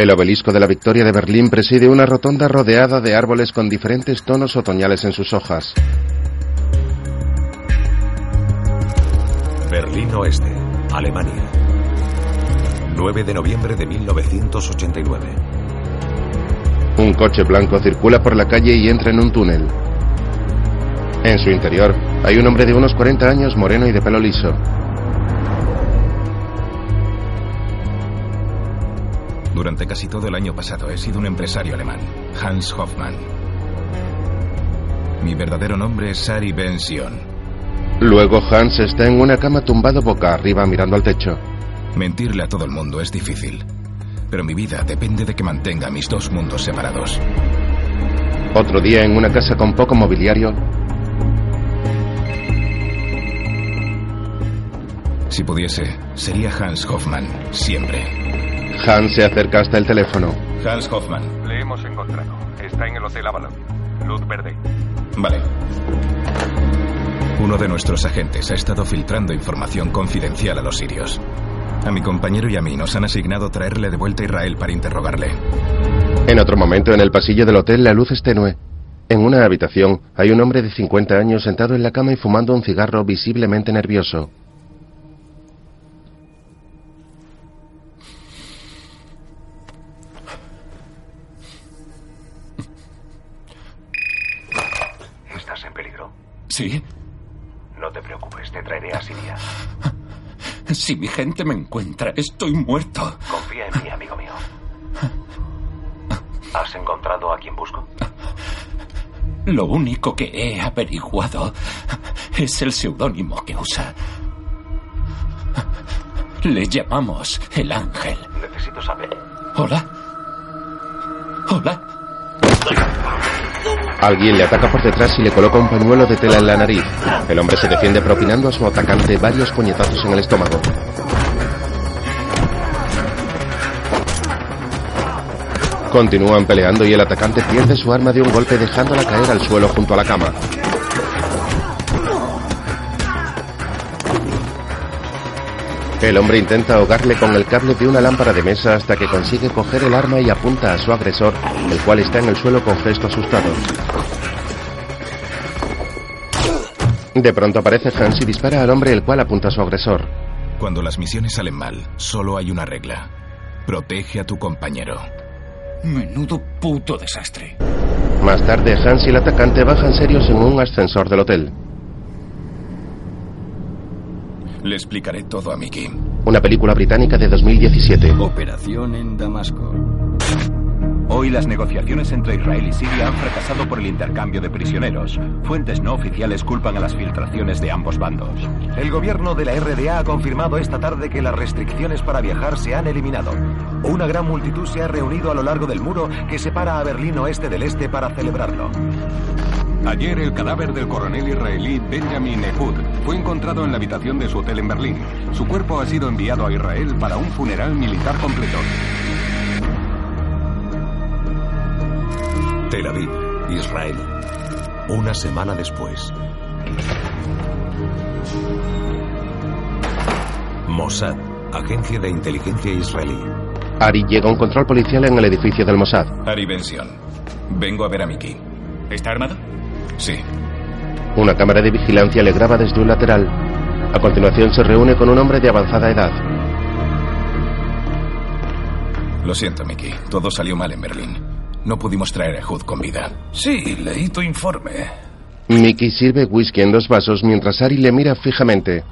El obelisco de la Victoria de Berlín preside una rotonda rodeada de árboles con diferentes tonos otoñales en sus hojas. Berlín Oeste, Alemania. 9 de noviembre de 1989. Un coche blanco circula por la calle y entra en un túnel. En su interior hay un hombre de unos 40 años moreno y de pelo liso. Durante casi todo el año pasado he sido un empresario alemán, Hans Hoffmann. Mi verdadero nombre es Sari Ben Sion. Luego Hans está en una cama tumbado boca arriba mirando al techo. Mentirle a todo el mundo es difícil, pero mi vida depende de que mantenga mis dos mundos separados. Otro día en una casa con poco mobiliario, Si pudiese, sería Hans Hoffmann, siempre. Hans se acerca hasta el teléfono. Hans Hoffmann. Le hemos encontrado. Está en el Hotel Avalon. Luz verde. Vale. Uno de nuestros agentes ha estado filtrando información confidencial a los sirios. A mi compañero y a mí nos han asignado traerle de vuelta a Israel para interrogarle. En otro momento, en el pasillo del hotel, la luz es tenue. En una habitación hay un hombre de 50 años sentado en la cama y fumando un cigarro visiblemente nervioso. Sí. No te preocupes, te traeré a Siria. Si mi gente me encuentra, estoy muerto. Confía en mí, amigo mío. ¿Has encontrado a quien busco? Lo único que he averiguado es el seudónimo que usa. Le llamamos el ángel. Necesito saber. Hola. Hola. Alguien le ataca por detrás y le coloca un pañuelo de tela en la nariz. El hombre se defiende propinando a su atacante varios puñetazos en el estómago. Continúan peleando y el atacante pierde su arma de un golpe dejándola caer al suelo junto a la cama. El hombre intenta ahogarle con el cable de una lámpara de mesa hasta que consigue coger el arma y apunta a su agresor, el cual está en el suelo con gesto asustado. De pronto aparece Hans y dispara al hombre el cual apunta a su agresor. Cuando las misiones salen mal, solo hay una regla. Protege a tu compañero. Menudo puto desastre. Más tarde, Hans y el atacante bajan serios en un ascensor del hotel. Le explicaré todo a Mickey. Una película británica de 2017. Operación en Damasco. Hoy las negociaciones entre Israel y Siria han fracasado por el intercambio de prisioneros. Fuentes no oficiales culpan a las filtraciones de ambos bandos. El gobierno de la RDA ha confirmado esta tarde que las restricciones para viajar se han eliminado. Una gran multitud se ha reunido a lo largo del muro que separa a Berlín oeste del este para celebrarlo. Ayer el cadáver del coronel israelí Benjamin Ehud fue encontrado en la habitación de su hotel en Berlín. Su cuerpo ha sido enviado a Israel para un funeral militar completo. Tel Aviv, Israel. Una semana después. Mossad, agencia de inteligencia israelí. Ari llega a un control policial en el edificio del Mossad. Ari Bension. Vengo a ver a Mickey. ¿Está armado? Sí. Una cámara de vigilancia le graba desde un lateral. A continuación se reúne con un hombre de avanzada edad. Lo siento, Mickey. Todo salió mal en Berlín. No pudimos traer a Hood con vida. Sí, leí tu informe. Mickey sirve whisky en dos vasos mientras Ari le mira fijamente.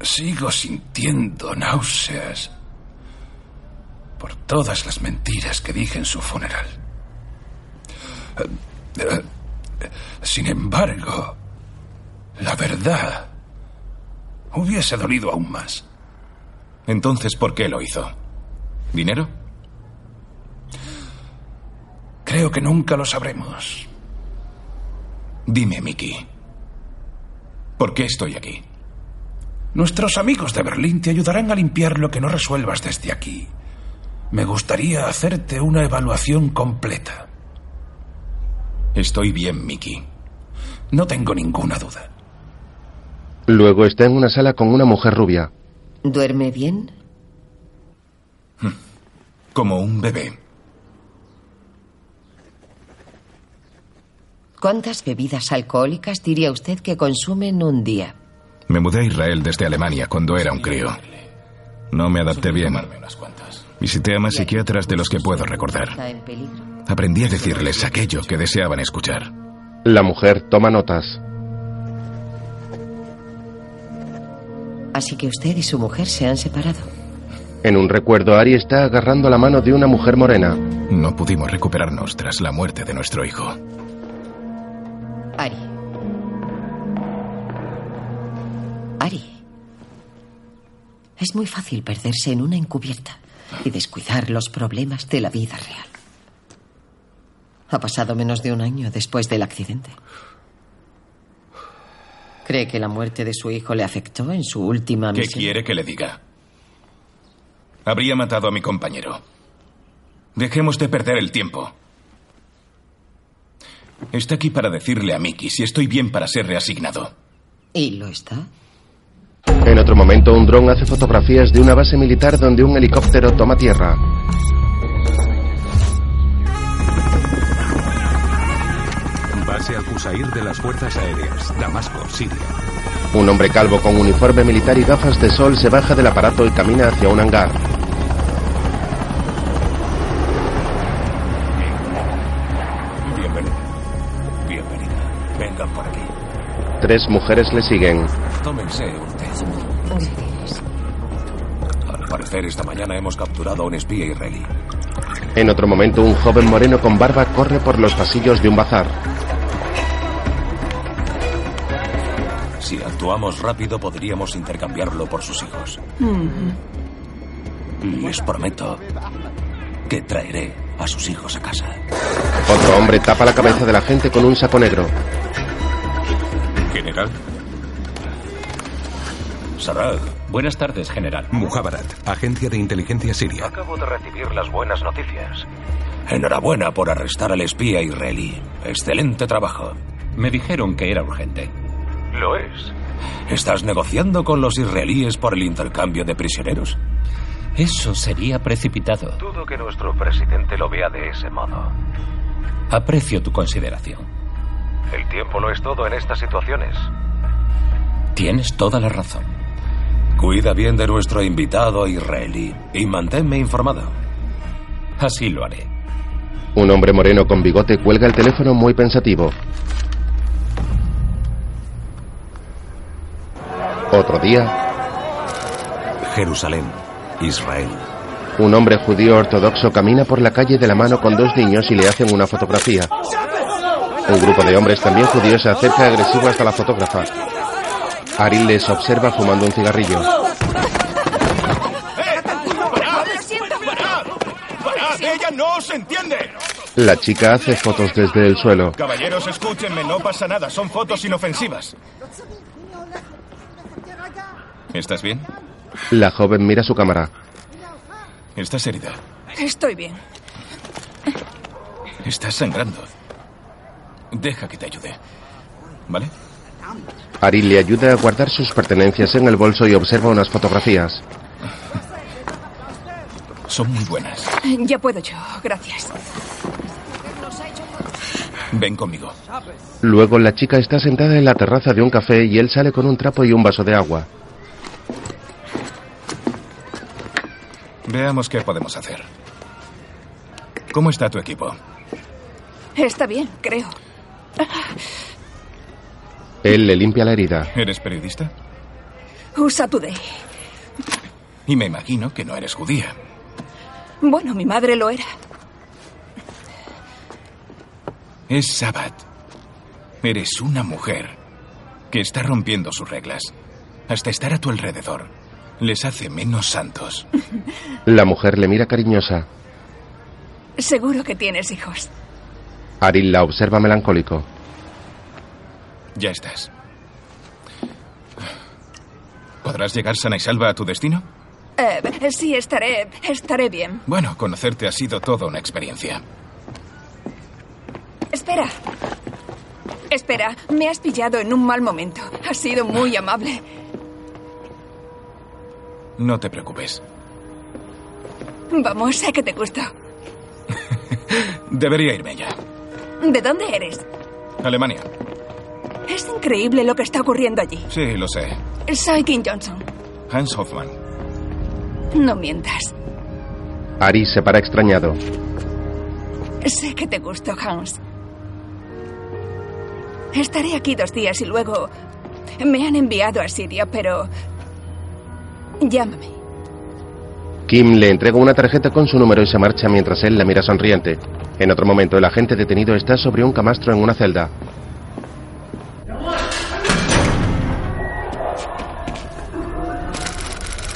Sigo sintiendo náuseas por todas las mentiras que dije en su funeral. Sin embargo, la verdad hubiese dolido aún más. Entonces, ¿por qué lo hizo? ¿Dinero? Creo que nunca lo sabremos. Dime, Mickey. ¿Por qué estoy aquí? Nuestros amigos de Berlín te ayudarán a limpiar lo que no resuelvas desde aquí. Me gustaría hacerte una evaluación completa. Estoy bien, Mickey. No tengo ninguna duda. Luego está en una sala con una mujer rubia. ¿Duerme bien? Como un bebé. ¿Cuántas bebidas alcohólicas diría usted que consume en un día? Me mudé a Israel desde Alemania cuando era un crío. No me adapté bien. Visité a más psiquiatras de los que puedo recordar. Aprendí a decirles aquello que deseaban escuchar. La mujer toma notas. Así que usted y su mujer se han separado. En un recuerdo, Ari está agarrando la mano de una mujer morena. No pudimos recuperarnos tras la muerte de nuestro hijo. Ari. Ari. Es muy fácil perderse en una encubierta y descuidar los problemas de la vida real. Ha pasado menos de un año después del accidente. ¿Cree que la muerte de su hijo le afectó en su última ¿Qué misión? quiere que le diga? Habría matado a mi compañero. Dejemos de perder el tiempo. Está aquí para decirle a Mickey si estoy bien para ser reasignado. ¿Y lo está? En otro momento, un dron hace fotografías de una base militar donde un helicóptero toma tierra. Base Al-Qusair de las Fuerzas Aéreas, Damasco, Siria. Un hombre calvo con uniforme militar y gafas de sol se baja del aparato y camina hacia un hangar. Bienvenida. Bienvenida. Vengan por aquí. Tres mujeres le siguen. Tómense un parecer, esta mañana hemos capturado a un espía israelí. En otro momento, un joven moreno con barba corre por los pasillos de un bazar. Si actuamos rápido, podríamos intercambiarlo por sus hijos. Les prometo que traeré a sus hijos a casa. Otro hombre tapa la cabeza de la gente con un saco negro. General. Sarah, Buenas tardes, general. Muhabarat, Agencia de Inteligencia Siria. Acabo de recibir las buenas noticias. enhorabuena por arrestar al espía israelí. Excelente trabajo. Me dijeron que era urgente. Lo es. ¿Estás negociando con los israelíes por el intercambio de prisioneros? Eso sería precipitado. Dudo que nuestro presidente lo vea de ese modo. Aprecio tu consideración. El tiempo lo es todo en estas situaciones. Tienes toda la razón. Cuida bien de nuestro invitado israelí y manténme informado. Así lo haré. Un hombre moreno con bigote cuelga el teléfono muy pensativo. Otro día, Jerusalén, Israel. un hombre judío ortodoxo camina por la calle de la mano con dos niños y le hacen una fotografía. Un grupo de hombres también judíos se acerca agresivo hasta la fotógrafa. Ari les observa fumando un cigarrillo. ¡Ella no se entiende! La chica hace fotos desde el suelo. Caballeros, escúchenme, no pasa nada, son fotos inofensivas. ¿Estás bien? La joven mira su cámara. ¿Estás herida? Estoy bien. Estás sangrando. Deja que te ayude. ¿Vale? Ari le ayuda a guardar sus pertenencias en el bolso y observa unas fotografías. Son muy buenas. Ya puedo yo, gracias. Ven conmigo. Luego la chica está sentada en la terraza de un café y él sale con un trapo y un vaso de agua. Veamos qué podemos hacer. ¿Cómo está tu equipo? Está bien, creo. Él le limpia la herida. ¿Eres periodista? Usa Today. Y me imagino que no eres judía. Bueno, mi madre lo era. Es Sabbat. Eres una mujer que está rompiendo sus reglas. Hasta estar a tu alrededor les hace menos santos. La mujer le mira cariñosa. Seguro que tienes hijos. Ari la observa melancólico. Ya estás. ¿Podrás llegar sana y salva a tu destino? Eh, sí, estaré. Estaré bien. Bueno, conocerte ha sido toda una experiencia. Espera. Espera, me has pillado en un mal momento. Has sido muy amable. No te preocupes. Vamos, sé que te gustó. Debería irme ya. ¿De dónde eres? Alemania. Es increíble lo que está ocurriendo allí. Sí, lo sé. Soy Kim Johnson. Hans Hoffman. No mientas. Ari se para extrañado. Sé que te gustó, Hans. Estaré aquí dos días y luego me han enviado a Siria, pero llámame. Kim le entrega una tarjeta con su número y se marcha mientras él la mira sonriente. En otro momento, el agente detenido está sobre un camastro en una celda.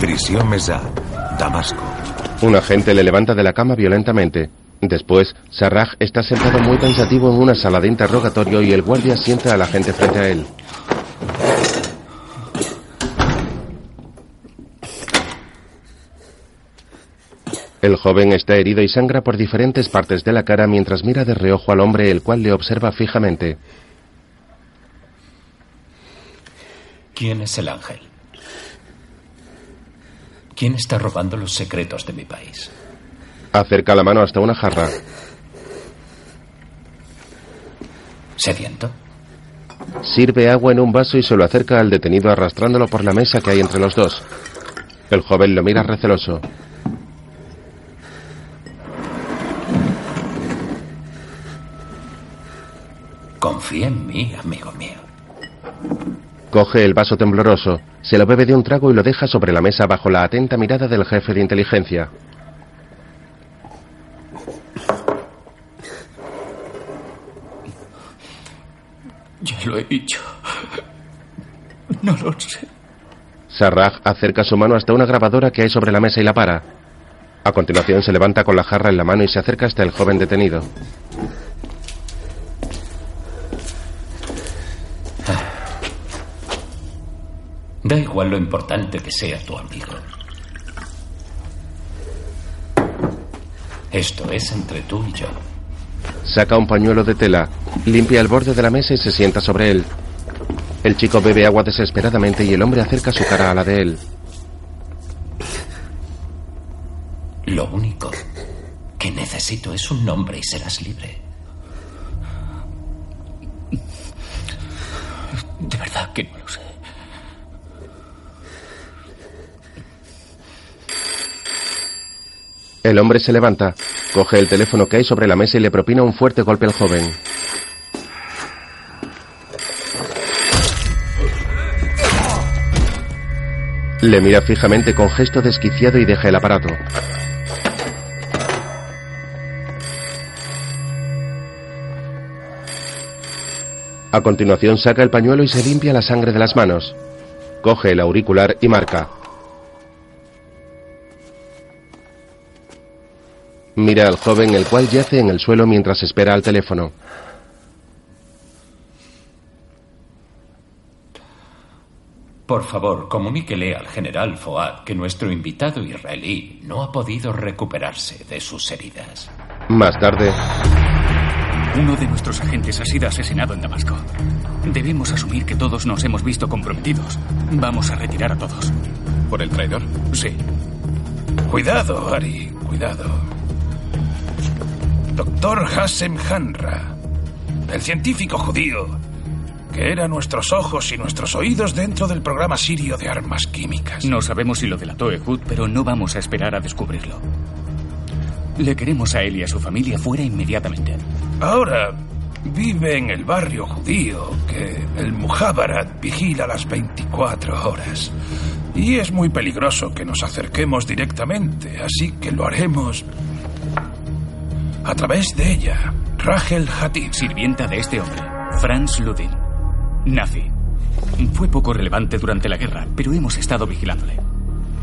Prisión Mesa, Damasco. Un agente le levanta de la cama violentamente. Después, Sarraj está sentado muy pensativo en una sala de interrogatorio y el guardia sienta al agente frente a él. El joven está herido y sangra por diferentes partes de la cara mientras mira de reojo al hombre el cual le observa fijamente. ¿Quién es el ángel? ¿Quién está robando los secretos de mi país? Acerca la mano hasta una jarra. ¿Sediento? Sirve agua en un vaso y se lo acerca al detenido arrastrándolo por la mesa que hay entre los dos. El joven lo mira receloso. Confía en mí, amigo mío. Coge el vaso tembloroso, se lo bebe de un trago y lo deja sobre la mesa bajo la atenta mirada del jefe de inteligencia. Ya lo he dicho. No lo sé. Sarraj acerca su mano hasta una grabadora que hay sobre la mesa y la para. A continuación se levanta con la jarra en la mano y se acerca hasta el joven detenido. Da igual lo importante que sea tu amigo. Esto es entre tú y yo. Saca un pañuelo de tela, limpia el borde de la mesa y se sienta sobre él. El chico bebe agua desesperadamente y el hombre acerca su cara a la de él. Lo único que necesito es un nombre y serás libre. De verdad que no lo sé. El hombre se levanta, coge el teléfono que hay sobre la mesa y le propina un fuerte golpe al joven. Le mira fijamente con gesto desquiciado y deja el aparato. A continuación saca el pañuelo y se limpia la sangre de las manos. Coge el auricular y marca. Mira al joven el cual yace en el suelo mientras espera al teléfono. Por favor, comuníquele al general Foad que nuestro invitado israelí no ha podido recuperarse de sus heridas. Más tarde, Uno de nuestros agentes ha sido asesinado en Damasco. Debemos asumir que todos nos hemos visto comprometidos. Vamos a retirar a todos. ¿Por el traidor? Sí. Cuidado, Ari, cuidado. Doctor Hassem Hanra, el científico judío, que era nuestros ojos y nuestros oídos dentro del programa sirio de armas químicas. No sabemos si lo delató Ehud, pero no vamos a esperar a descubrirlo. Le queremos a él y a su familia fuera inmediatamente. Ahora vive en el barrio judío que el Muhabarat vigila las 24 horas. Y es muy peligroso que nos acerquemos directamente, así que lo haremos a través de ella. Rachel Hatib. Sirvienta de este hombre, Franz Ludin. Nazi. Fue poco relevante durante la guerra, pero hemos estado vigilándole.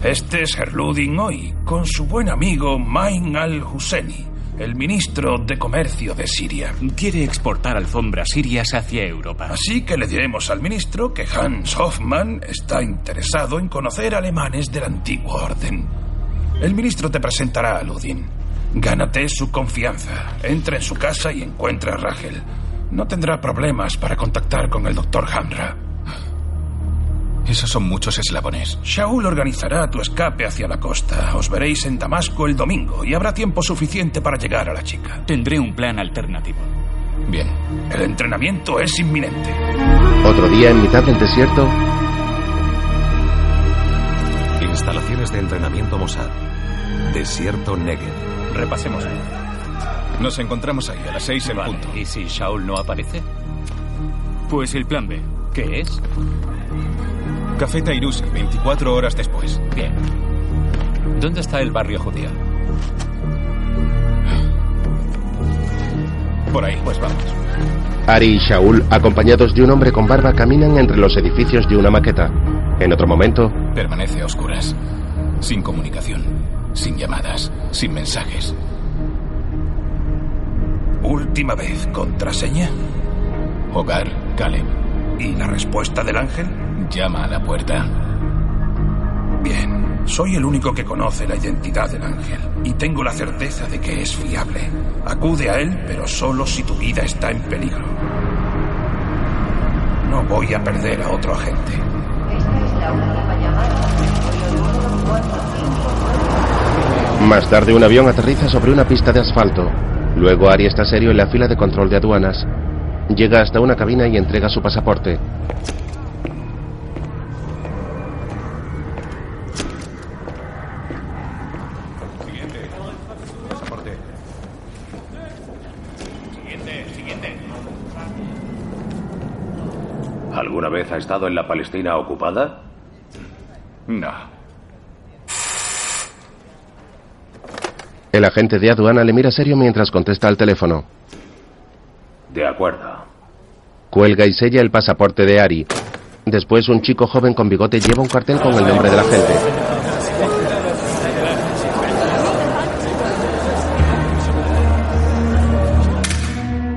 Este es Herludin hoy, con su buen amigo Main al-Husseini, el ministro de Comercio de Siria. Quiere exportar alfombras sirias hacia Europa. Así que le diremos al ministro que Hans Hoffmann está interesado en conocer alemanes del antiguo orden. El ministro te presentará a Ludin. Gánate su confianza. Entra en su casa y encuentra a Rachel. No tendrá problemas para contactar con el doctor Hamra. Esos son muchos eslabones. Shaul organizará tu escape hacia la costa. Os veréis en Damasco el domingo y habrá tiempo suficiente para llegar a la chica. Tendré un plan alternativo. Bien. El entrenamiento es inminente. Otro día en mitad del desierto. Instalaciones de entrenamiento Mossad. Desierto Negev. Repasemos. Nos encontramos ahí a las seis en Vale, punto. ¿Y si Shaul no aparece? Pues el plan B. ¿Qué es? Café Tairusi, 24 horas después. Bien. ¿Dónde está el barrio judío? Por ahí. Pues vamos. Ari y Shaul, acompañados de un hombre con barba, caminan entre los edificios de una maqueta. En otro momento, Permanece a oscuras. Sin comunicación. Sin llamadas. Sin mensajes. Última vez, contraseña. Hogar, Caleb. ¿Y la respuesta del ángel? Llama a la puerta. Bien, soy el único que conoce la identidad del ángel y tengo la certeza de que es fiable. Acude a él, pero solo si tu vida está en peligro. No voy a perder a otro agente. Más tarde un avión aterriza sobre una pista de asfalto. Luego Ari está serio en la fila de control de aduanas. Llega hasta una cabina y entrega su pasaporte. ¿Alguna vez ha estado en la Palestina ocupada? No. El agente de aduana le mira serio mientras contesta al teléfono. De acuerdo. Cuelga y sella el pasaporte de Ari. Después un chico joven con bigote lleva un cartel con el nombre del agente.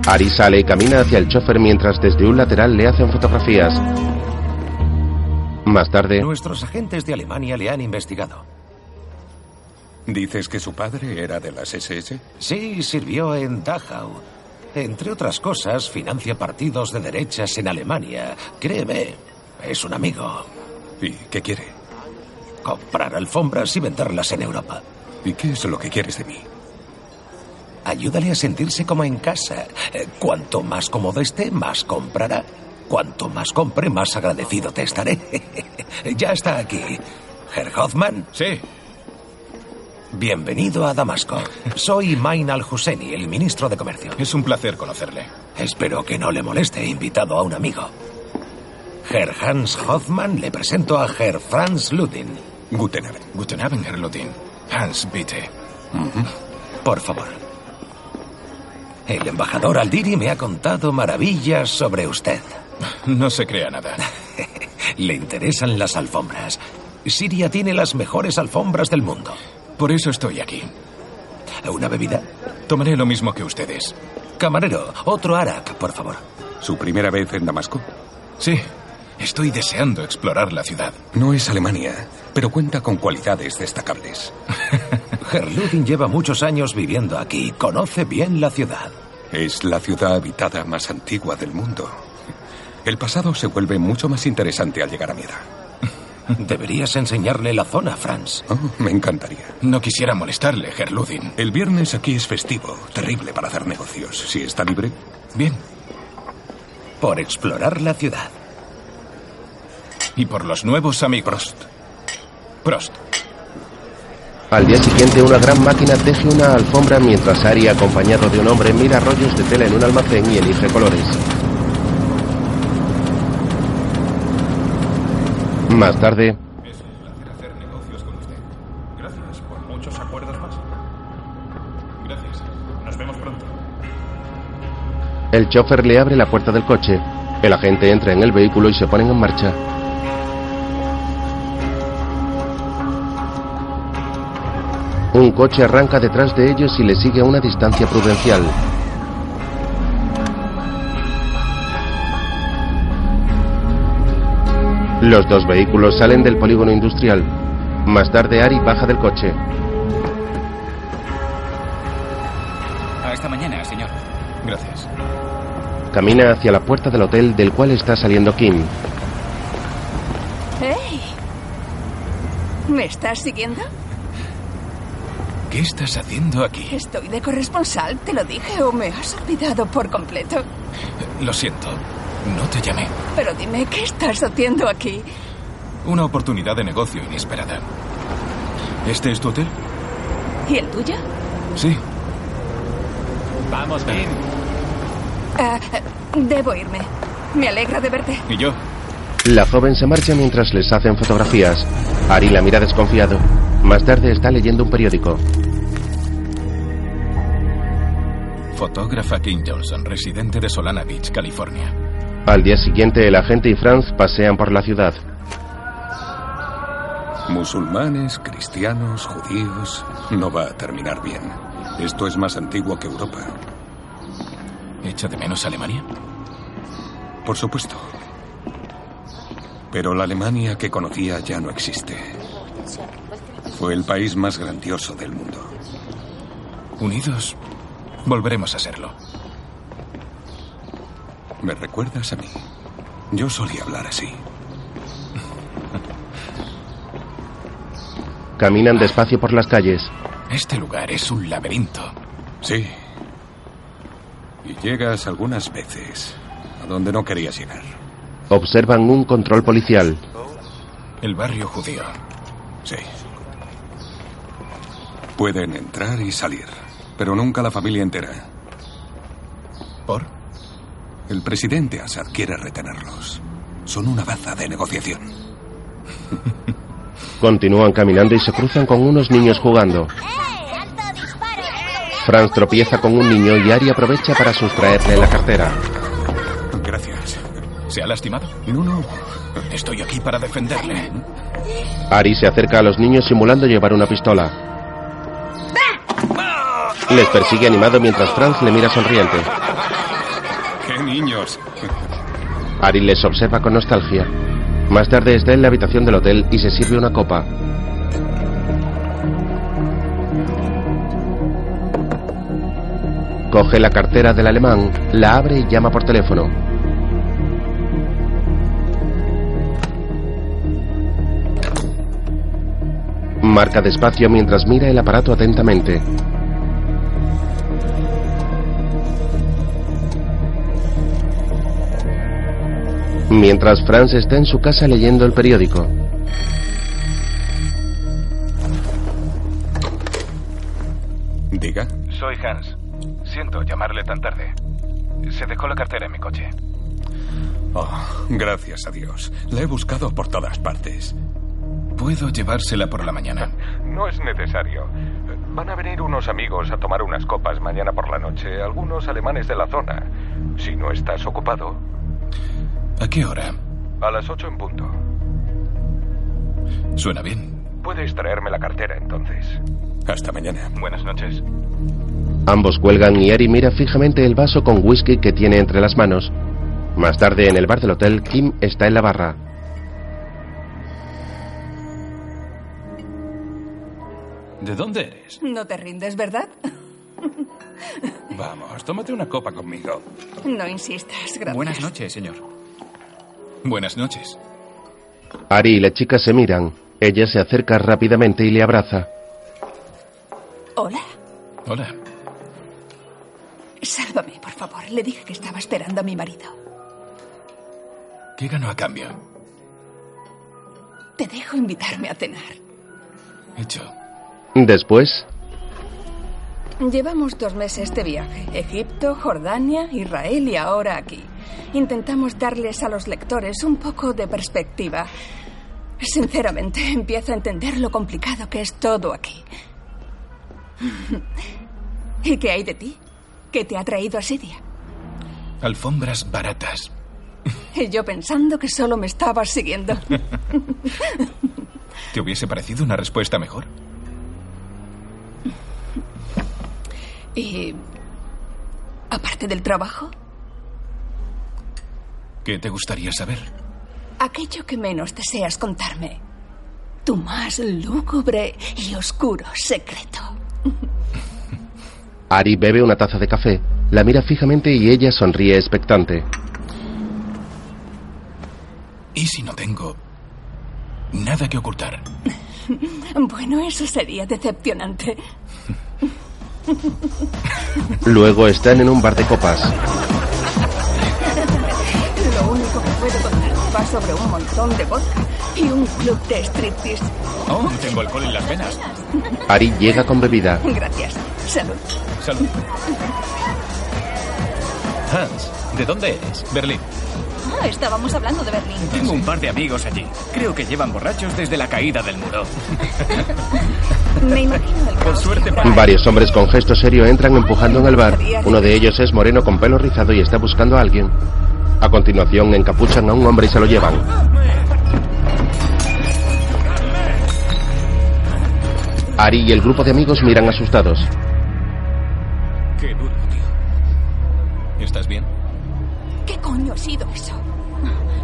Ari sale y camina hacia el chofer mientras desde un lateral le hacen fotografías. Más tarde, Nuestros agentes de Alemania le han investigado. ¿Dices que su padre era de las SS? Sí, sirvió en Dachau. Entre otras cosas, financia partidos de derechas en Alemania. Créeme, es un amigo. ¿Y qué quiere? Comprar alfombras y venderlas en Europa. ¿Y qué es lo que quieres de mí? Ayúdale a sentirse como en casa. Eh, Cuanto más cómodo esté, más comprará. Cuanto más compre, más agradecido te estaré. ya está aquí. Herr Hoffman. Sí. Bienvenido a Damasco. Soy Main al-Husseini, el ministro de Comercio. Es un placer conocerle. Espero que no le moleste, he invitado a un amigo. Herr Hans Hoffmann, le presento a Herr Franz Ludin. Guten Abend. Guten Abend, Herr Ludin. Hans, bitte. Por favor. El embajador Aldiri me ha contado maravillas sobre usted. No se crea nada. Le interesan las alfombras. Siria tiene las mejores alfombras del mundo. Por eso estoy aquí. ¿Una bebida? Tomaré lo mismo que ustedes. Camarero, otro arak, por favor. ¿Su primera vez en Damasco? Sí. Estoy deseando explorar la ciudad. No es Alemania, pero cuenta con cualidades destacables. Herr Ludin lleva muchos años viviendo aquí. Conoce bien la ciudad. Es la ciudad habitada más antigua del mundo. El pasado se vuelve mucho más interesante al llegar a mi edad. Deberías enseñarle la zona, Franz. Oh, me encantaría. No quisiera molestarle, Herr Ludin. El viernes aquí es festivo, terrible para hacer negocios. Si está libre. Bien. Por explorar la ciudad. Y por los nuevos amigos. Prost. al día siguiente una gran máquina teje una alfombra mientras Ari, acompañado de un hombre, mira rollos de tela en un almacén y elige colores. Más tarde, Es un placer hacer negocios con usted. Gracias por muchos acuerdos más. Gracias. Nos vemos pronto. el chofer le abre la puerta del coche. El agente entra en el vehículo y se ponen en marcha. Un coche arranca detrás de ellos y le sigue a una distancia prudencial. Los dos vehículos salen del polígono industrial. Más tarde Ari baja del coche. Hasta mañana, señor. Gracias. Camina hacia la puerta del hotel del cual está saliendo Kim. ¿Me estás siguiendo? ¿Qué estás haciendo aquí? Estoy de corresponsal, te lo dije, o me has olvidado por completo. Lo siento, no te llamé. Pero dime, ¿qué estás haciendo aquí? Una oportunidad de negocio inesperada. ¿Este es tu hotel? ¿Y el tuyo? Sí. Vamos, bien. Ah, debo irme. Me alegra de verte. ¿Y yo? La joven se marcha mientras les hacen fotografías. Ari la mira desconfiado. Más tarde está leyendo un periódico. Fotógrafa Kim Johnson, residente de Solana Beach, California. Al día siguiente, el agente y Franz pasean por la ciudad. Musulmanes, cristianos, judíos. No va a terminar bien. Esto es más antiguo que Europa. ¿Echa de menos Alemania? Por supuesto. Pero la Alemania que conocía ya no existe. Fue el país más grandioso del mundo. Unidos, volveremos a serlo. ¿Me recuerdas a mí? Yo solía hablar así. Caminan despacio por las calles. Este lugar es un laberinto. Sí. Y llegas algunas veces a donde no querías llegar. Observan un control policial. El barrio judío. Sí. Pueden entrar y salir, pero nunca la familia entera. El presidente Assad quiere retenerlos. Son una baza de negociación. Continúan caminando y se cruzan con unos niños jugando. Franz tropieza con un niño y Ari aprovecha para sustraerle la cartera. Gracias. ¿Se ha lastimado? No, no. Estoy aquí para defenderle. Ari se acerca a los niños simulando llevar una pistola. Les persigue animado mientras Franz le mira sonriente. ¡Qué niños! Ari les observa con nostalgia. Más tarde está en la habitación del hotel y se sirve una copa. Coge la cartera del alemán, la abre y llama por teléfono. Marca despacio mientras mira el aparato atentamente. Mientras Franz está en su casa leyendo el periódico. Diga. Soy Hans. Siento llamarle tan tarde. Se dejó la cartera en mi coche. Oh, gracias a Dios. La he buscado por todas partes. Puedo llevársela por la mañana. No es necesario. Van a venir unos amigos a tomar unas copas mañana por la noche, algunos alemanes de la zona. Si no estás ocupado. ¿A qué hora? A las ocho en punto. Suena bien. Puedes traerme la cartera entonces. Hasta mañana. Buenas noches. Ambos cuelgan y Ari mira fijamente el vaso con whisky que tiene entre las manos. Más tarde, en el bar del hotel, Kim está en la barra. ¿De dónde eres? No te rindes, ¿verdad? Vamos, tómate una copa conmigo. No insistas, gracias. Buenas noches, señor. Buenas noches. Ari y la chica se miran. Ella se acerca rápidamente y le abraza. Hola. Hola. Sálvame, por favor. Le dije que estaba esperando a mi marido. ¿Qué ganó a cambio? Te dejo invitarme a cenar. Hecho. Después, Llevamos dos meses de viaje. Egipto, Jordania, Israel y ahora aquí. Intentamos darles a los lectores un poco de perspectiva. Sinceramente, empiezo a entender lo complicado que es todo aquí. ¿Y qué hay de ti? ¿Qué te ha traído a Siria? Alfombras baratas. Y yo pensando que solo me estabas siguiendo. ¿Te hubiese parecido una respuesta mejor? Y... Aparte del trabajo, ¿Qué te gustaría saber? aquello que menos deseas contarme. Tu más lúgubre y oscuro secreto. Ari bebe una taza de café, la mira fijamente y ella sonríe expectante. ¿Y si no tengo nada que ocultar? Bueno, eso sería decepcionante. Luego están en un bar de copas. Lo único que puedo contar va sobre un montón de vodka y un club de striptease. Oh, tengo alcohol en las venas. Ari llega con bebida. Gracias. Salud. Salud. Hans, ¿de dónde eres? Berlín. Ah, estábamos hablando de Berlín. Tengo un par de amigos allí. Creo que llevan borrachos desde la caída del muro. Me imagino el Por suerte para... Varios hombres con gesto serio entran empujando en el bar. Uno de ellos es moreno con pelo rizado y está buscando a alguien. A continuación encapuchan a un hombre y se lo llevan. Ari y el grupo de amigos miran asustados. Qué duro, tío. ¿Estás bien? ¿Qué coño ha sido eso?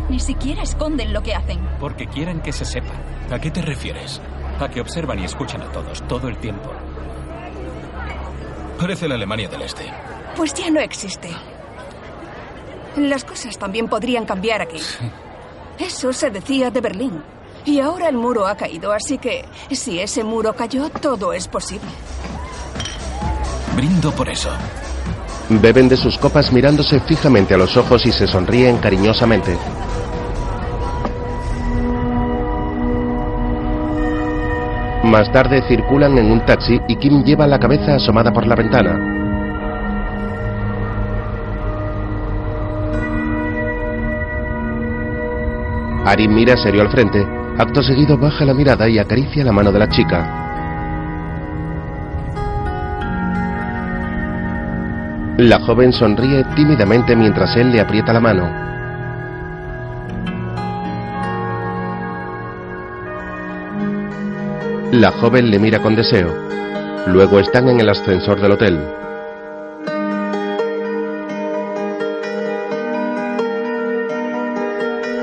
Ni siquiera esconden lo que hacen. Porque quieren que se sepa. ¿A qué te refieres? A que observan y escuchan a todos, todo el tiempo. Parece la Alemania del Este. Pues ya no existe. Las cosas también podrían cambiar aquí. Eso se decía de Berlín. Y ahora el muro ha caído, así que si ese muro cayó, todo es posible. Brindo por eso. Beben de sus copas mirándose fijamente a los ojos y se sonríen cariñosamente. Más tarde circulan en un taxi y Kim lleva la cabeza asomada por la ventana. Ari mira serio al frente. Acto seguido baja la mirada y acaricia la mano de la chica. La joven sonríe tímidamente mientras él le aprieta la mano. La joven le mira con deseo. Luego están en el ascensor del hotel.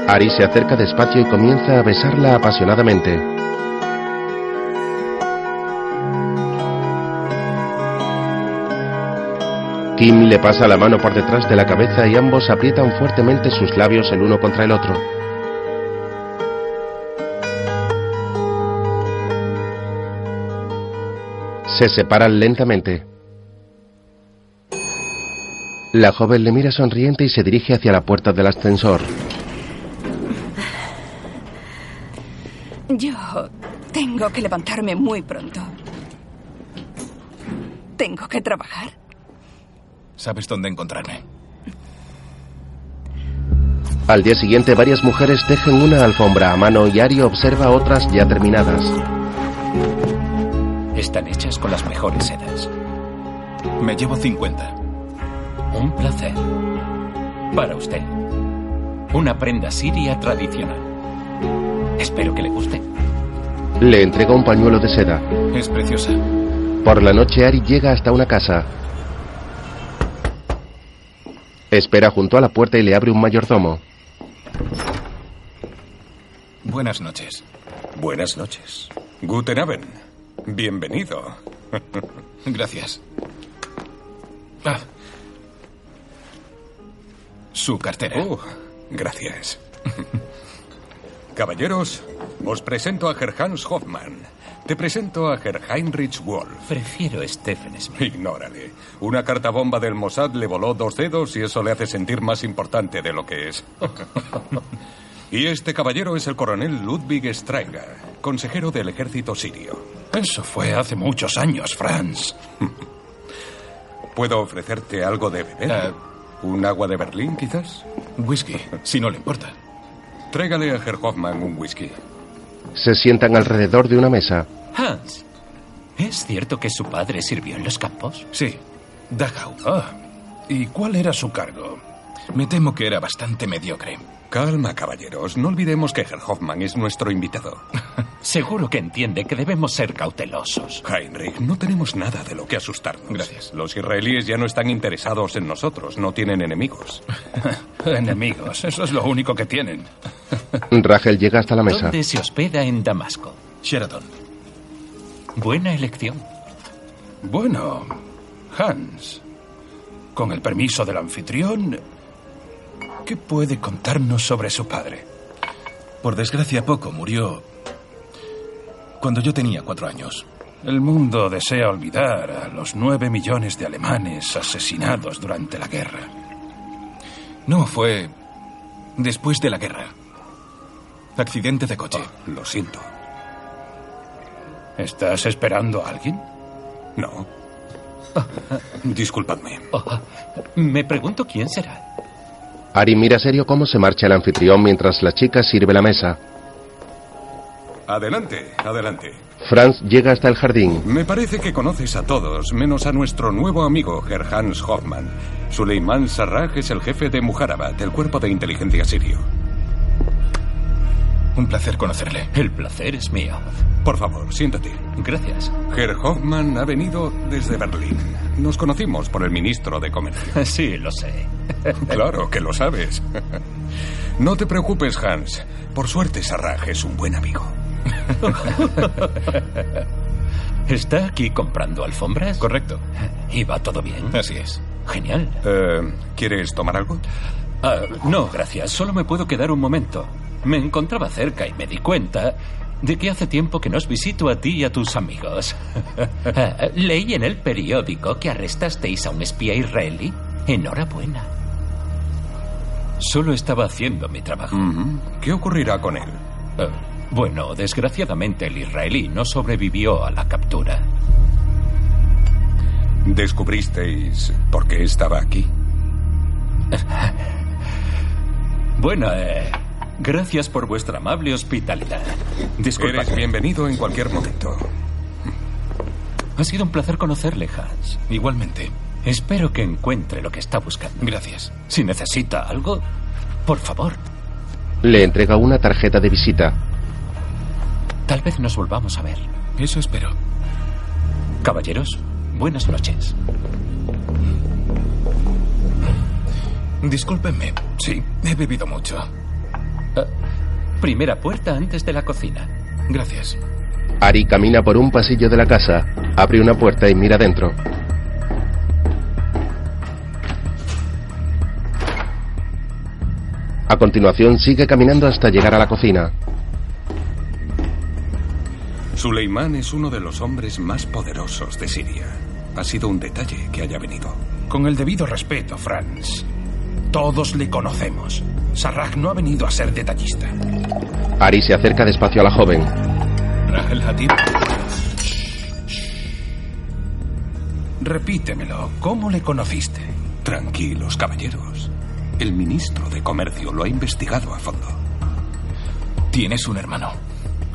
Ari se acerca despacio y comienza a besarla apasionadamente. Kim le pasa la mano por detrás de la cabeza y ambos aprietan fuertemente sus labios el uno contra el otro. Se separan lentamente. La joven le mira sonriente y se dirige hacia la puerta del ascensor. Yo tengo que levantarme muy pronto. Tengo que trabajar. Sabes dónde encontrarme. Al día siguiente varias mujeres tejen una alfombra a mano y Ari observa otras ya terminadas. Están hechas con las mejores sedas. Me llevo 50. Un placer. Para usted. Una prenda siria tradicional. Espero que le guste. Le entrega un pañuelo de seda. Es preciosa. Por la noche Ari llega hasta una casa. Espera junto a la puerta y le abre un mayordomo. Buenas noches. Buenas noches. Guten Abend. Bienvenido. Gracias. Ah. Su cartera. Oh, gracias. Caballeros, os presento a Herr Hans Hoffmann. Te presento a Herr Heinrich Wolf. Prefiero Stephen Smith. Ignórale. Una carta bomba del Mossad le voló dos dedos y eso le hace sentir más importante de lo que es. y este caballero es el coronel Ludwig Streiger, consejero del ejército sirio. Eso fue hace muchos años, Franz. ¿Puedo ofrecerte algo de beber? ¿Un agua de Berlín, quizás? Whisky, si no le importa. Trégale a Herr Hoffmann un whisky. Se sientan alrededor de una mesa. Hans, ¿es cierto que su padre sirvió en los campos? Sí, Dachau. Ah, ¿y cuál era su cargo? Me temo que era bastante mediocre. Calma, caballeros. No olvidemos que Herr Hoffmann es nuestro invitado. Seguro que entiende que debemos ser cautelosos. Heinrich, no tenemos nada de lo que asustarnos. Gracias. Los israelíes ya no están interesados en nosotros, no tienen enemigos. Enemigos, eso es lo único que tienen. Rachel llega hasta la mesa. ¿Dónde se hospeda en Damasco? Sheraton. Buena elección. Bueno, Hans, con el permiso del anfitrión, ¿qué puede contarnos sobre su padre? Por desgracia, poco murió cuando yo tenía cuatro años. El mundo desea olvidar a los nueve millones de alemanes asesinados durante la guerra. No, fue después de la guerra. Accidente de coche. Oh, lo siento. ¿Estás esperando a alguien? No. Disculpadme. me pregunto quién será. Ari mira serio cómo se marcha el anfitrión mientras la chica sirve la mesa. Adelante, adelante. Franz llega hasta el jardín. Me parece que conoces a todos, menos a nuestro nuevo amigo, Herr Hans Hoffmann. Suleiman Sarraj es el jefe de Mujarabat, el cuerpo de inteligencia sirio. Un placer conocerle. El placer es mío. Por favor, siéntate. Gracias. Herr Hoffmann ha venido desde Berlín. Nos conocimos por el ministro de Comercio. Sí, lo sé. claro que lo sabes. No te preocupes, Hans. Por suerte, Sarraj es un buen amigo. ¿Está aquí comprando alfombras? Correcto. ¿Y va todo bien? Así es. Genial. Eh, ¿Quieres tomar algo? Ah, no, gracias. Solo me puedo quedar un momento. Me encontraba cerca y me di cuenta de que hace tiempo que nos visito a ti y a tus amigos. Ah, leí en el periódico que arrestasteis a un espía israelí. Enhorabuena. Solo estaba haciendo mi trabajo. ¿Qué ocurrirá con él? Ah, bueno, desgraciadamente el israelí no sobrevivió a la captura. ¿Descubristeis por qué estaba aquí? Bueno, eh, gracias por vuestra amable hospitalidad. Disculpa. Eres bienvenido en cualquier momento. Ha sido un placer conocerle, Hans. Igualmente. Espero que encuentre lo que está buscando. Gracias. Si necesita algo, por favor. Le entrega una tarjeta de visita. Tal vez nos volvamos a ver. Eso espero. Caballeros, buenas noches. Discúlpenme. Sí, he bebido mucho. Uh, primera puerta antes de la cocina. Gracias. Ari camina por un pasillo de la casa, abre una puerta y mira dentro. A continuación sigue caminando hasta llegar a la cocina. Suleimán es uno de los hombres más poderosos de Siria. Ha sido un detalle que haya venido. Con el debido respeto, Franz. Todos le conocemos. Sarraj no ha venido a ser detallista. Ari se acerca despacio a la joven. Rahel Hatib. Repítemelo. ¿Cómo le conociste? Tranquilos, caballeros. El ministro de Comercio lo ha investigado a fondo. Tienes un hermano.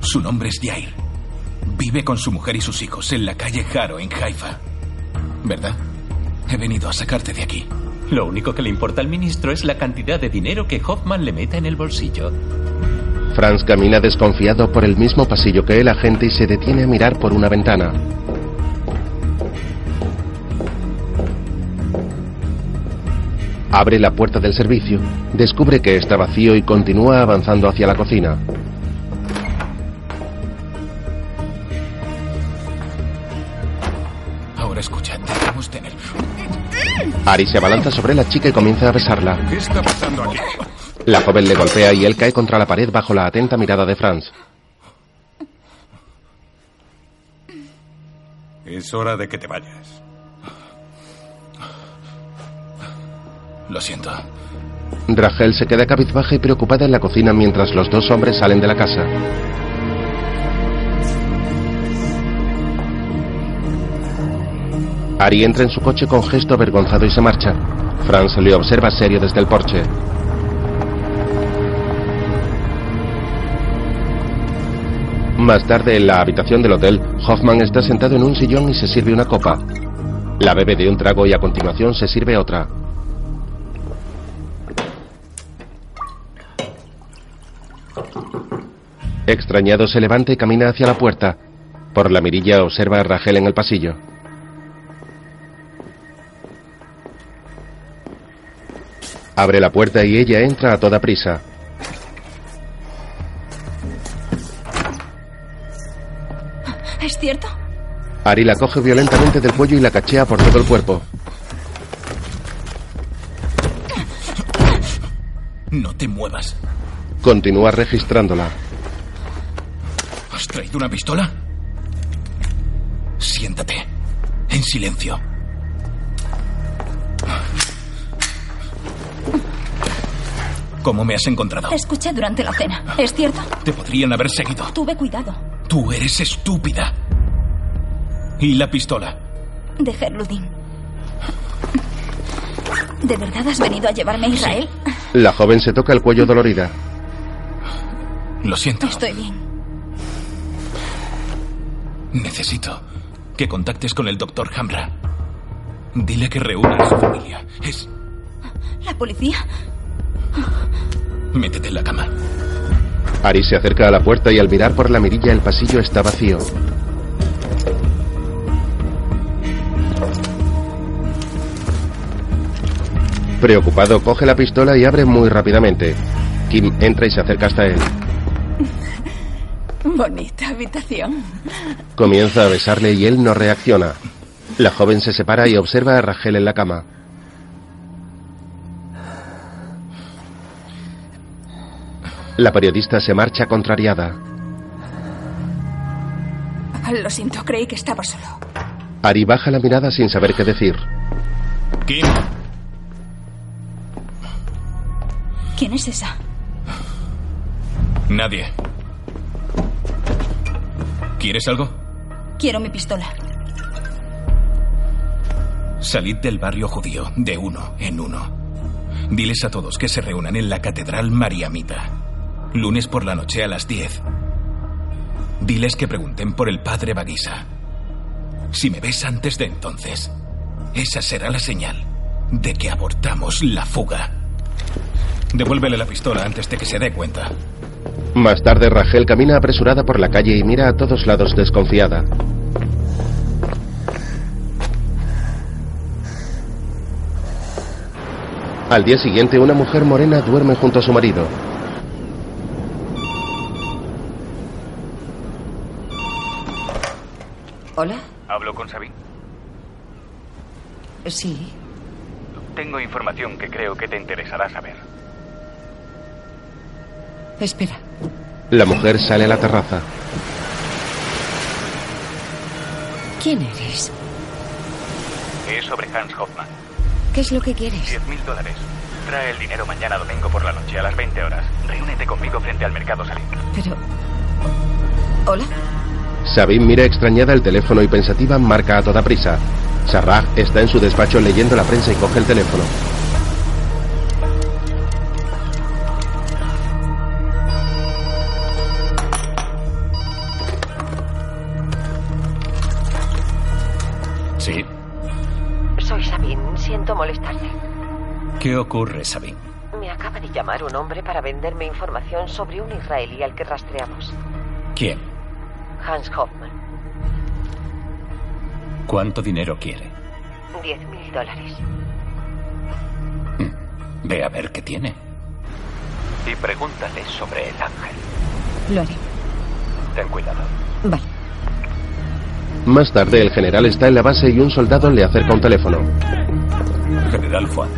Su nombre es Yair. Vive con su mujer y sus hijos en la calle Haro, en Haifa. ¿Verdad? He venido a sacarte de aquí. Lo único que le importa al ministro es la cantidad de dinero que Hoffman le meta en el bolsillo. Franz camina desconfiado por el mismo pasillo que el agente y se detiene a mirar por una ventana. Abre la puerta del servicio, descubre que está vacío y continúa avanzando hacia la cocina. Ari se abalanza sobre la chica y comienza a besarla. ¿Qué está pasando aquí? La joven le golpea y él cae contra la pared bajo la atenta mirada de Franz. Es hora de que te vayas. Lo siento. Rachel se queda cabizbaja y preocupada en la cocina mientras los dos hombres salen de la casa. Ari entra en su coche con gesto avergonzado y se marcha. Franz le observa serio desde el porche. Más tarde, en la habitación del hotel, Hoffman está sentado en un sillón y se sirve una copa. La bebe de un trago y a continuación se sirve otra. Extrañado se levanta y camina hacia la puerta. Por la mirilla observa a Rachel en el pasillo. Abre la puerta y ella entra a toda prisa. ¿Es cierto? Ari la coge violentamente del cuello y la cachea por todo el cuerpo. No te muevas. Continúa registrándola. ¿Has traído una pistola? siéntate. En silencio. ¿Cómo me has encontrado? Te escuché durante la cena. ¿Es cierto? Te podrían haber seguido. Tuve cuidado. Tú eres estúpida. ¿Y la pistola? De Gerludin. ¿De verdad has venido a llevarme a Israel? La joven se toca el cuello dolorida. Lo siento. Estoy bien. Necesito que contactes con el doctor Hamra. Dile que reúna a su familia. Es... ¿La policía? Métete en la cama. Ari se acerca a la puerta y al mirar por la mirilla el pasillo está vacío. Preocupado, coge la pistola y abre muy rápidamente. Kim entra y se acerca hasta él. Bonita habitación. Comienza a besarle y él no reacciona. La joven se separa y observa a Rachel en la cama. La periodista se marcha contrariada. Lo siento, creí que estaba solo. Ari baja la mirada sin saber qué decir. Kim. ¿Quién es esa? Nadie. ¿Quieres algo? Quiero mi pistola. Salid del barrio judío, de uno en uno. Diles a todos que se reúnan en la Catedral Mariamita. Lunes por la noche a las 10. Diles que pregunten por el padre Baguisa. Si me ves antes de entonces, esa será la señal de que abortamos la fuga. Devuélvele la pistola antes de que se dé cuenta. Más tarde, Rachel camina apresurada por la calle y mira a todos lados desconfiada. Al día siguiente, una mujer morena duerme junto a su marido. ¿Hola? ¿Hablo con Sabine? Sí. Tengo información que creo que te interesará saber. Espera. La mujer sale a la terraza. ¿Quién eres? Es sobre Hans Hoffman. ¿Qué es lo que quieres? 10.000 dólares. Trae el dinero mañana domingo por la noche a las 20 horas. Reúnete conmigo frente al mercado Salim. Pero... ¿Hola? Sabine mira extrañada el teléfono y pensativa marca a toda prisa. Sarraj está en su despacho leyendo la prensa y coge el teléfono. Sí. Soy Sabine. Siento molestarte. ¿Qué ocurre, Sabine? Me acaba de llamar un hombre para venderme información sobre un israelí al que rastreamos. ¿Quién? Hans Hoffman. ¿Cuánto dinero quiere? Diez mil dólares. Ve a ver qué tiene. Y pregúntale sobre el ángel. Lo haré. Ten cuidado. Vale. Más tarde, el general está en la base y un soldado le acerca un teléfono. General Juan.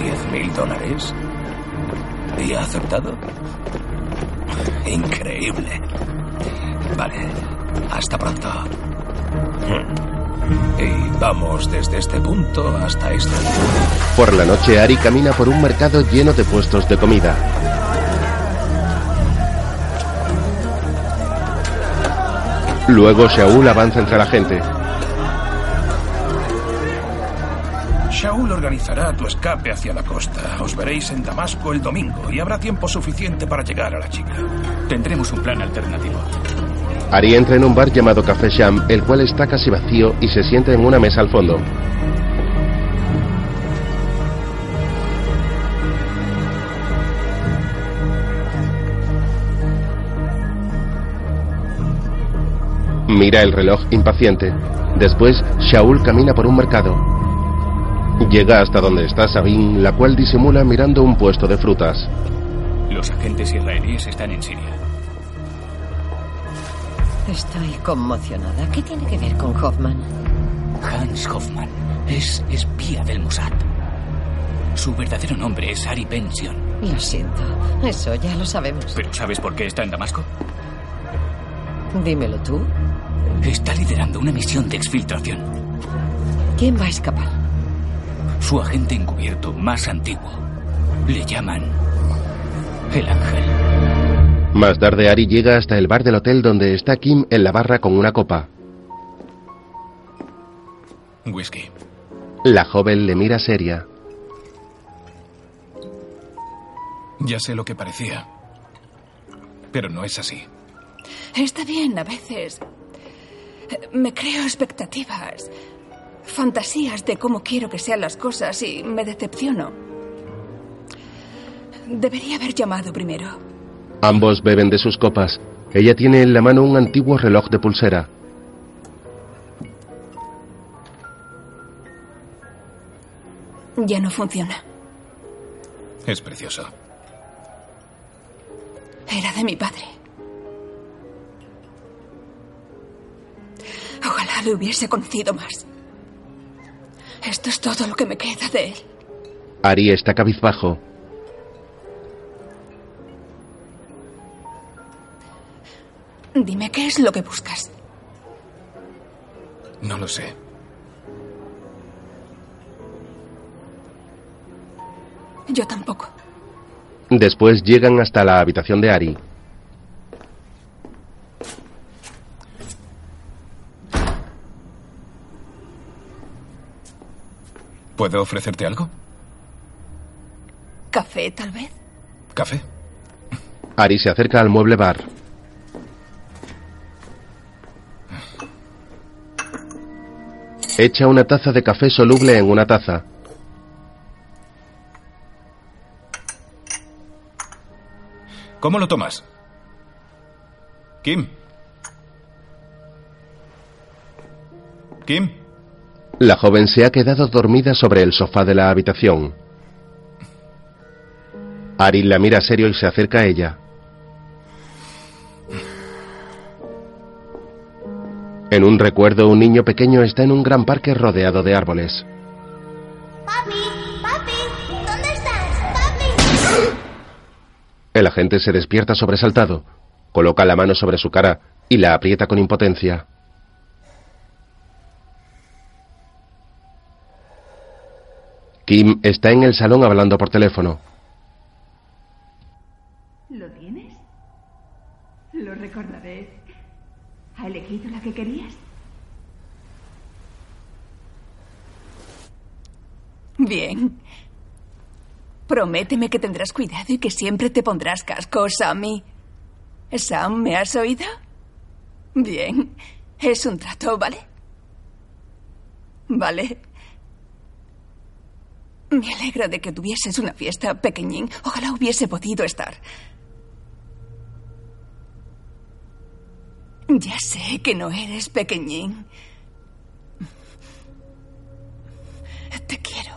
¿Diez mil dólares? ¿Y ha aceptado? Increíble. Vale, hasta pronto. Y vamos desde este punto hasta este. Por la noche, Ari camina por un mercado lleno de puestos de comida. Luego Shaul avanza entre la gente. Shaul organizará tu escape hacia la costa. Os veréis en Damasco el domingo y habrá tiempo suficiente para llegar a la chica. Tendremos un plan alternativo. Ari entra en un bar llamado Café Sham, el cual está casi vacío y se sienta en una mesa al fondo. Mira el reloj impaciente. Después, Shaul camina por un mercado. Llega hasta donde está Sabine, la cual disimula mirando un puesto de frutas. Los agentes israelíes están en Siria. Estoy conmocionada. ¿Qué tiene que ver con Hoffman? Hans Hoffman es espía del Mossad. Su verdadero nombre es Ari Bension. Lo siento. Eso ya lo sabemos. ¿Pero sabes por qué está en Damasco? Dímelo tú. Está liderando una misión de exfiltración. ¿Quién va a escapar? Su agente encubierto más antiguo. Le llaman el ángel. Más tarde, Ari llega hasta el bar del hotel donde está Kim en la barra con una copa. Whisky. La joven le mira seria. Ya sé lo que parecía. Pero no es así. Está bien, a veces. Me creo expectativas, fantasías de cómo quiero que sean las cosas y me decepciono. Debería haber llamado primero. Ambos beben de sus copas. Ella tiene en la mano un antiguo reloj de pulsera. Ya no funciona. Es precioso. Era de mi padre. Ojalá le hubiese conocido más. Esto es todo lo que me queda de él. Ari está cabizbajo. Dime qué es lo que buscas. No lo sé. Yo tampoco. Después llegan hasta la habitación de Ari. ¿Puedo ofrecerte algo? ¿Café, tal vez? ¿Café? Ari se acerca al mueble bar. Echa una taza de café soluble en una taza. ¿Cómo lo tomas? Kim. Kim. La joven se ha quedado dormida sobre el sofá de la habitación. Ari la mira serio y se acerca a ella. En un recuerdo, un niño pequeño está en un gran parque rodeado de árboles. Papi, papi, ¿dónde estás? Papi. El agente se despierta sobresaltado, coloca la mano sobre su cara y la aprieta con impotencia. Kim está en el salón hablando por teléfono. ¿Lo tienes? Lo recordaré. ¿Ha elegido la que querías? Bien. Prométeme que tendrás cuidado y que siempre te pondrás casco, Sammy. Sam, ¿me has oído? Bien. Es un trato, ¿vale? Vale. Me alegra de que tuvieses una fiesta pequeñín. Ojalá hubiese podido estar. Ya sé que no eres pequeñín. Te quiero.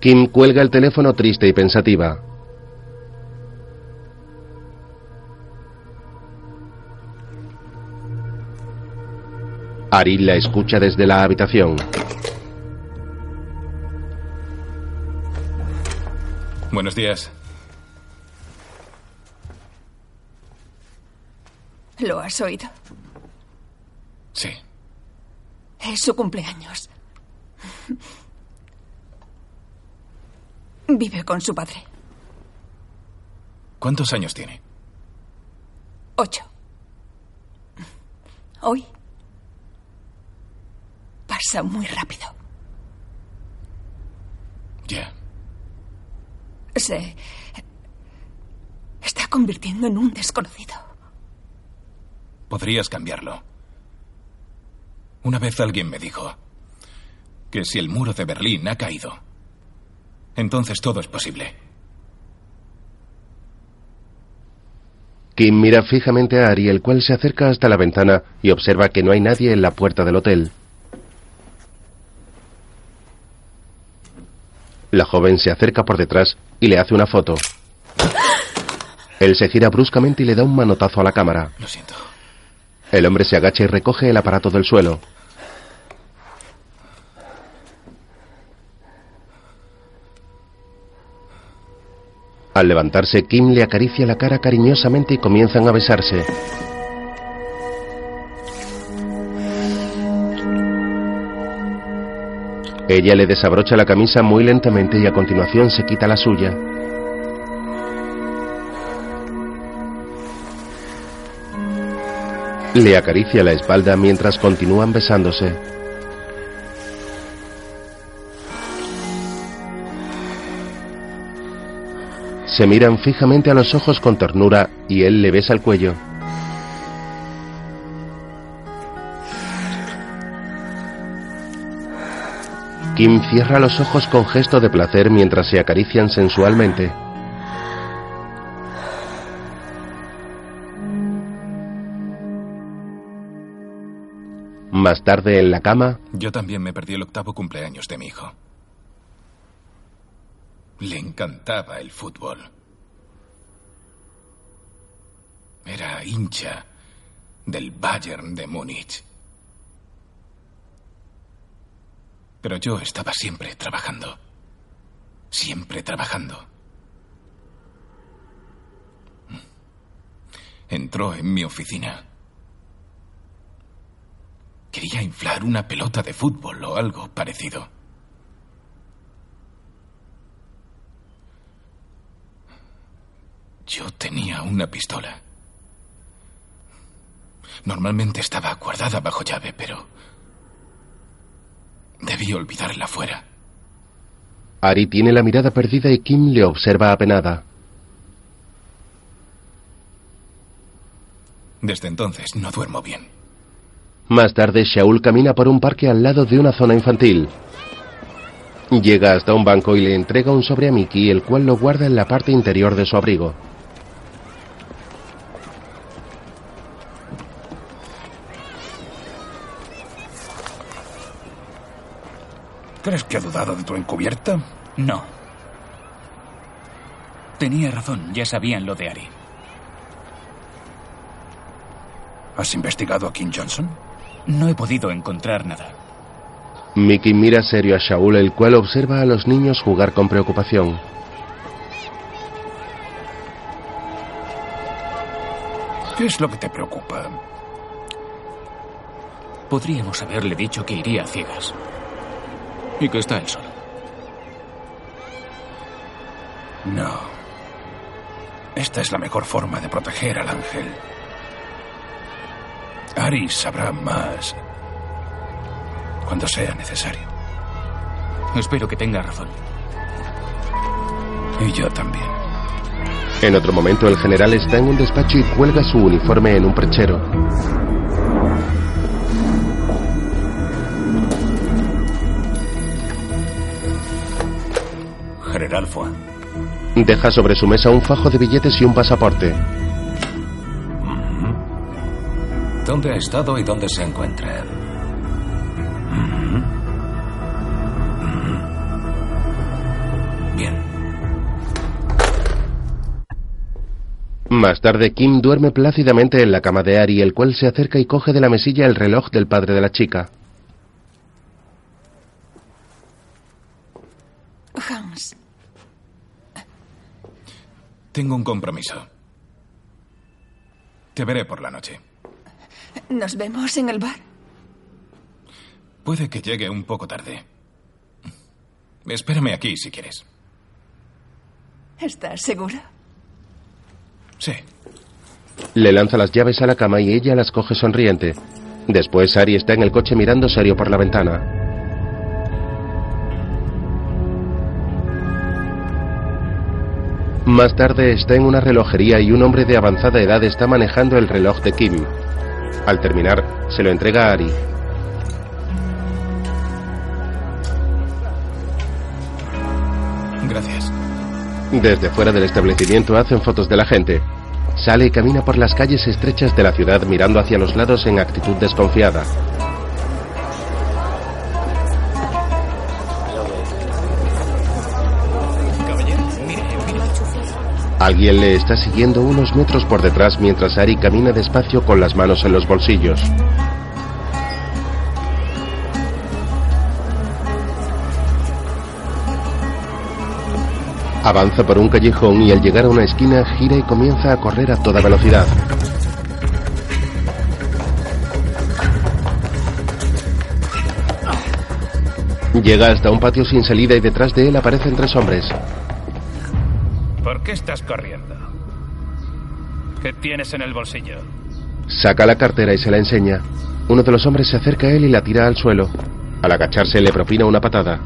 Kim cuelga el teléfono triste y pensativa. Ari la escucha desde la habitación. Buenos días. ¿Lo has oído? Sí. Es su cumpleaños. Vive con su padre. ¿Cuántos años tiene? Ocho. Hoy pasa muy rápido. Ya. Se está convirtiendo en un desconocido. Podrías cambiarlo. Una vez alguien me dijo que si el muro de Berlín ha caído, entonces todo es posible. Kim mira fijamente a Ari, el cual se acerca hasta la ventana y observa que no hay nadie en la puerta del hotel. La joven se acerca por detrás y le hace una foto. Él se gira bruscamente y le da un manotazo a la cámara. Lo siento. El hombre se agacha y recoge el aparato del suelo. Al levantarse, Kim le acaricia la cara cariñosamente y comienzan a besarse. Ella le desabrocha la camisa muy lentamente y a continuación se quita la suya. Le acaricia la espalda mientras continúan besándose. Se miran fijamente a los ojos con ternura y él le besa el cuello. Kim cierra los ojos con gesto de placer mientras se acarician sensualmente. Más tarde en la cama, Yo también me perdí el octavo cumpleaños de mi hijo. Le encantaba el fútbol. Era hincha del Bayern de Múnich. Pero yo estaba siempre trabajando. Siempre trabajando. Entró en mi oficina. Quería inflar una pelota de fútbol o algo parecido. Yo tenía una pistola. Normalmente estaba guardada bajo llave, pero debí olvidarla fuera. Ari tiene la mirada perdida y Kim le observa apenada. Desde entonces no duermo bien. Más tarde, Shaul camina por un parque al lado de una zona infantil. Llega hasta un banco y le entrega un sobre a Mickey, el cual lo guarda en la parte interior de su abrigo. ¿Crees que ha dudado de tu encubierta? No. Tenía razón, ya sabían lo de Ari. ¿Has investigado a Kim Johnson? No he podido encontrar nada. Mickey mira serio a Shaul, el cual observa a los niños jugar con preocupación. ¿Qué es lo que te preocupa? Podríamos haberle dicho que iría a ciegas. Y que está él solo. No. Esta es la mejor forma de proteger al ángel. Ari sabrá más cuando sea necesario. Espero que tenga razón. Y yo también. En otro momento, el general está en un despacho y cuelga su uniforme en un perchero. Deja sobre su mesa un fajo de billetes y un pasaporte. ¿Dónde ha estado y dónde se encuentra? Bien. Más tarde, Kim duerme plácidamente en la cama de Ari, el cual se acerca y coge de la mesilla el reloj del padre de la chica. Hans, Tengo un compromiso. Te veré por la noche. ¿nos vemos en el bar? Puede que llegue un poco tarde. Espérame aquí si quieres. ¿Estás seguro? Sí. Le lanza las llaves a la cama y ella las coge sonriente. Después, Ari está en el coche mirando serio por la ventana. Más tarde está en una relojería y un hombre de avanzada edad está manejando el reloj de Kim. Al terminar, se lo entrega a Ari. Gracias. Desde fuera del establecimiento hacen fotos de la gente. Sale y camina por las calles estrechas de la ciudad mirando hacia los lados en actitud desconfiada. Alguien le está siguiendo unos metros por detrás mientras Ari camina despacio con las manos en los bolsillos. Avanza por un callejón y al llegar a una esquina gira y comienza a correr a toda velocidad. Llega hasta un patio sin salida y detrás de él aparecen tres hombres. ¿Por qué estás corriendo? ¿Qué tienes en el bolsillo? Saca la cartera y se la enseña. Uno de los hombres se acerca a él y la tira al suelo. Al agacharse le propina una patada.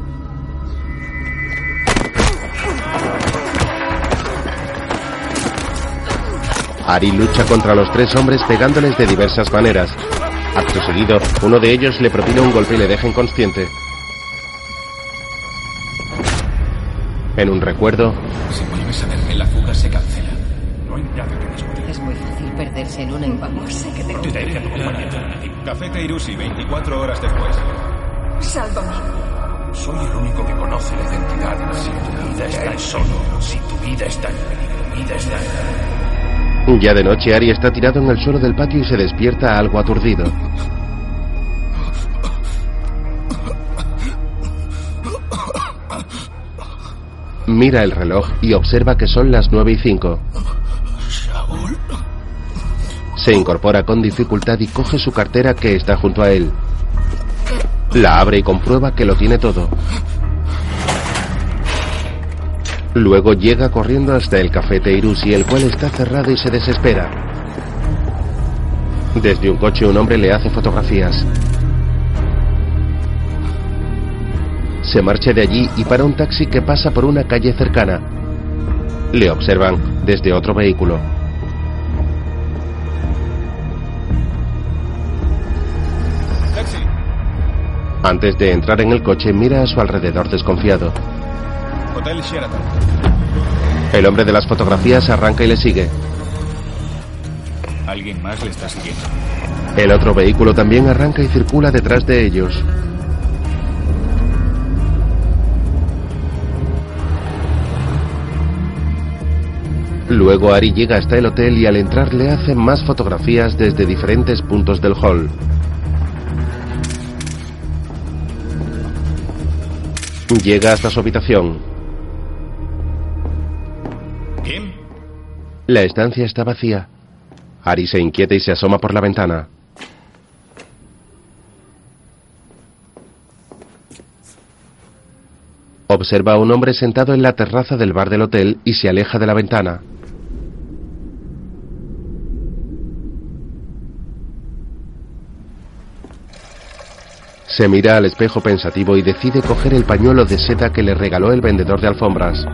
Ari lucha contra los tres hombres pegándoles de diversas maneras. Acto seguido, uno de ellos le propina un golpe y le deja inconsciente. En un recuerdo, Si vuelves a verme, la fuga se cancela. No hay nada que discutir. Es muy fácil perderse en una sé que tengo que... Café Teirusi, 24 horas después. Sálvame. Soy el único que conoce la identidad Si tu vida está en solo, si tu vida está en peligro, vida está en... ya de noche Ari está tirado en el suelo del patio y se despierta algo aturdido. Mira el reloj y observa que son las 9 y 5. Se incorpora con dificultad y coge su cartera que está junto a él. La abre y comprueba que lo tiene todo. Luego llega corriendo hasta el café Teirusi, el cual está cerrado y se desespera. Desde un coche un hombre le hace fotografías. Se marcha de allí y para un taxi que pasa por una calle cercana. Le observan desde otro vehículo. Taxi. Antes de entrar en el coche mira a su alrededor desconfiado. Hotel Sheraton. El hombre de las fotografías arranca y le sigue. Alguien más le está siguiendo. El otro vehículo también arranca y circula detrás de ellos. Luego Ari llega hasta el hotel y al entrar le hacen más fotografías desde diferentes puntos del hall. Llega hasta su habitación. ¿Kim? La estancia está vacía. Ari se inquieta y se asoma por la ventana. Observa a un hombre sentado en la terraza del bar del hotel y se aleja de la ventana. Se mira al espejo pensativo y decide coger el pañuelo de seda que le regaló el vendedor de alfombras.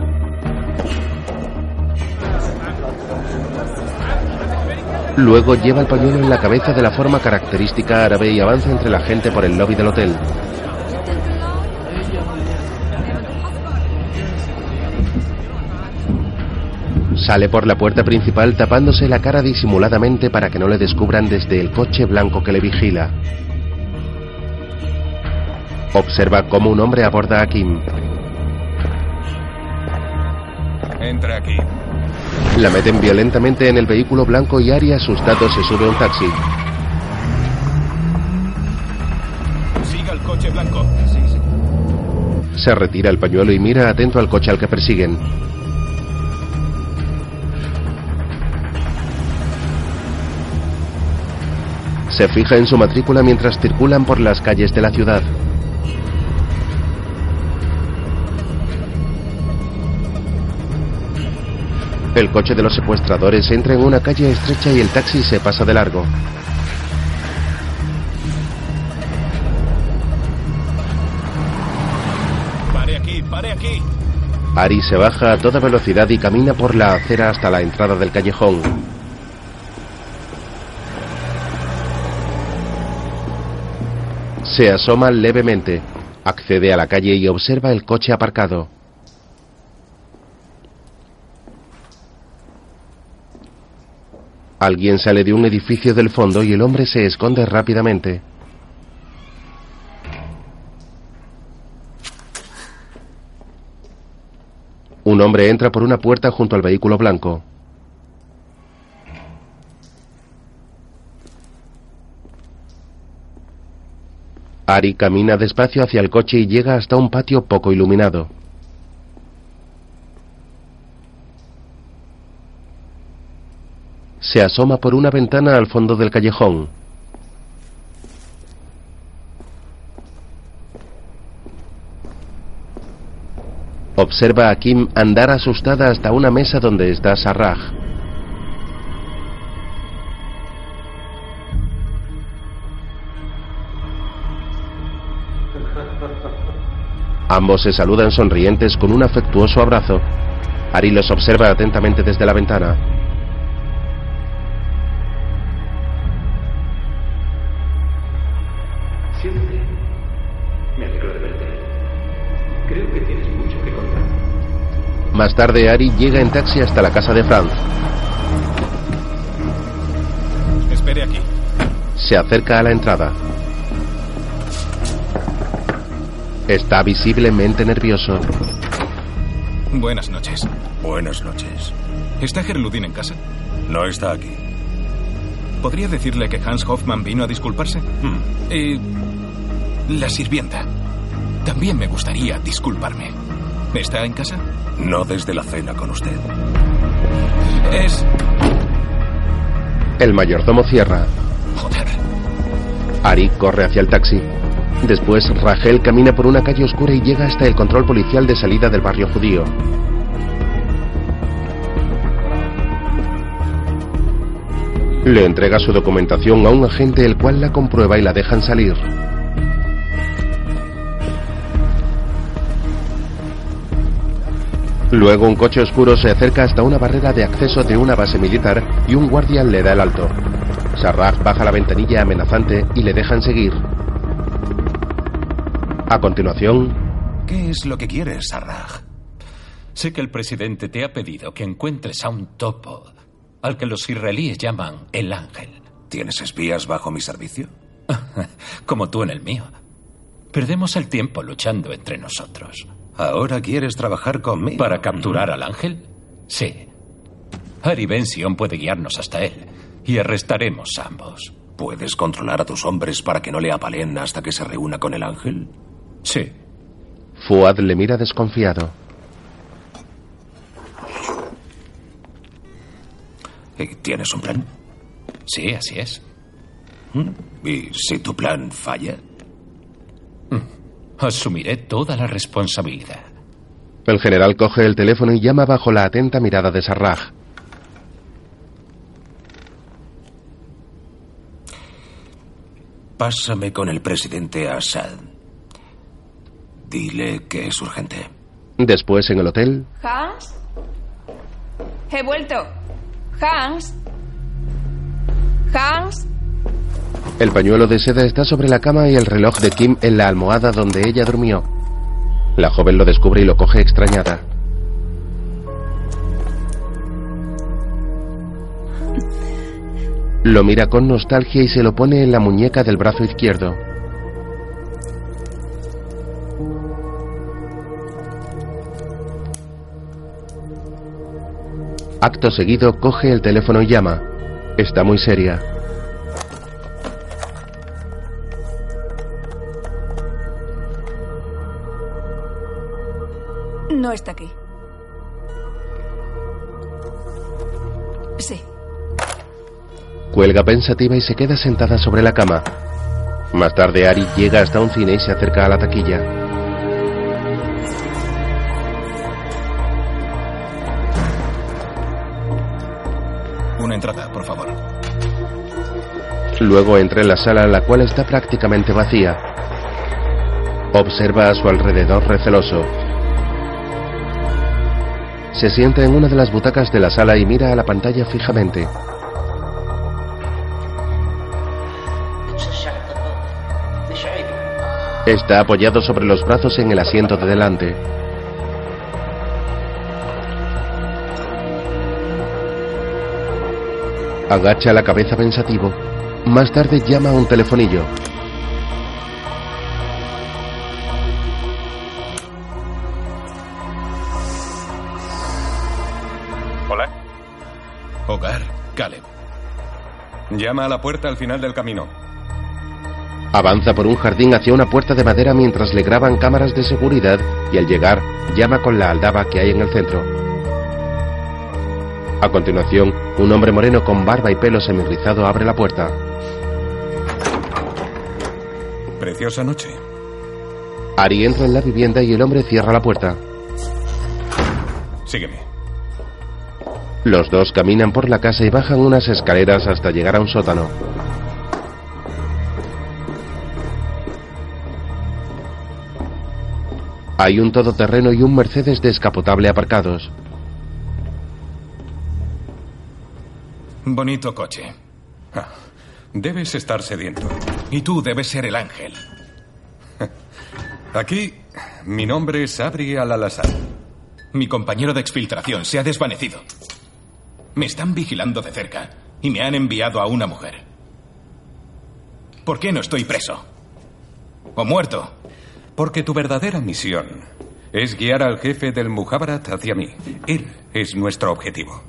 Luego lleva el pañuelo en la cabeza de la forma característica árabe y avanza entre la gente por el lobby del hotel. Sale por la puerta principal tapándose la cara disimuladamente para que no le descubran desde el coche blanco que le vigila. Observa cómo un hombre aborda a Kim. Entra aquí. La meten violentamente en el vehículo blanco y Ari asustado se sube a un taxi. Siga el coche blanco. Se retira el pañuelo y mira atento al coche al que persiguen. Se fija en su matrícula mientras circulan por las calles de la ciudad. El coche de los secuestradores entra en una calle estrecha y el taxi se pasa de largo. Pare aquí, pare aquí. Ari se baja a toda velocidad y camina por la acera hasta la entrada del callejón. Se asoma levemente, accede a la calle y observa el coche aparcado. Alguien sale de un edificio del fondo y el hombre se esconde rápidamente. Un hombre entra por una puerta junto al vehículo blanco. Ari camina despacio hacia el coche y llega hasta un patio poco iluminado. Se asoma por una ventana al fondo del callejón. Observa a Kim andar asustada hasta una mesa donde está Sarraj. Ambos se saludan sonrientes con un afectuoso abrazo. Ari los observa atentamente desde la ventana. Más tarde, Ari llega en taxi hasta la casa de Franz. Espere aquí. Se acerca a la entrada. Está visiblemente nervioso. Buenas noches. Buenas noches. ¿Está Gerludin en casa? No está aquí. ¿Podría decirle que Hans Hoffman vino a disculparse? Hmm. Y la sirvienta. También me gustaría disculparme. ¿Está en casa? No desde la cena con usted. Es... El mayordomo cierra. Joder. Ari corre hacia el taxi. Después, Rachel camina por una calle oscura y llega hasta el control policial de salida del barrio judío. Le entrega su documentación a un agente el cual la comprueba y la dejan salir. Luego un coche oscuro se acerca hasta una barrera de acceso de una base militar y un guardia le da el alto. Sarraj baja la ventanilla amenazante y le dejan seguir. A continuación, ¿Qué es lo que quieres, Sarraj? Sé que el presidente te ha pedido que encuentres a un topo al que los israelíes llaman el ángel. ¿Tienes espías bajo mi servicio? Como tú en el mío. Perdemos el tiempo luchando entre nosotros. ¿Ahora quieres trabajar conmigo? ¿Para capturar al ángel? Sí. Ari Ben Sion puede guiarnos hasta él y arrestaremos a ambos. ¿Puedes controlar a tus hombres para que no le apalen hasta que se reúna con el ángel? Sí. Fuad le mira desconfiado. ¿Y ¿Tienes un plan? Sí, así es. ¿Mm? ¿Y si tu plan falla? Asumiré toda la responsabilidad. El general coge el teléfono y llama bajo la atenta mirada de Sarraj. Pásame con el presidente Assad. Dile que es urgente. Después, en el hotel, Hans. He vuelto. Hans. Hans. El pañuelo de seda está sobre la cama y el reloj de Kim en la almohada donde ella durmió. La joven lo descubre y lo coge extrañada. Lo mira con nostalgia y se lo pone en la muñeca del brazo izquierdo. Acto seguido coge el teléfono y llama. Está muy seria. No está aquí. Sí. Cuelga pensativa y se queda sentada sobre la cama. Más tarde Ari llega hasta un cine y se acerca a la taquilla. Una entrada, por favor. Luego entra en la sala, la cual está prácticamente vacía. Observa a su alrededor receloso. Se sienta en una de las butacas de la sala y mira a la pantalla fijamente. Está apoyado sobre los brazos en el asiento de delante. Agacha la cabeza pensativo. Más tarde llama a un telefonillo. Llama a la puerta al final del camino. Avanza por un jardín hacia una puerta de madera mientras le graban cámaras de seguridad y al llegar llama con la aldaba que hay en el centro. A continuación, un hombre moreno con barba y pelo semirrizado abre la puerta. Preciosa noche. Ari entra en la vivienda y el hombre cierra la puerta. Sígueme. Los dos caminan por la casa y bajan unas escaleras hasta llegar a un sótano. Hay un todoterreno y un Mercedes descapotable aparcados. Bonito coche. Ah, debes estar sediento. Y tú debes ser el ángel. Aquí, mi nombre es Abri Al-Alassar. Mi compañero de exfiltración se ha desvanecido. Me están vigilando de cerca y me han enviado a una mujer. ¿Por qué no estoy preso? ¿O muerto? Porque tu verdadera misión es guiar al jefe del Muhabarat hacia mí. Él es nuestro objetivo.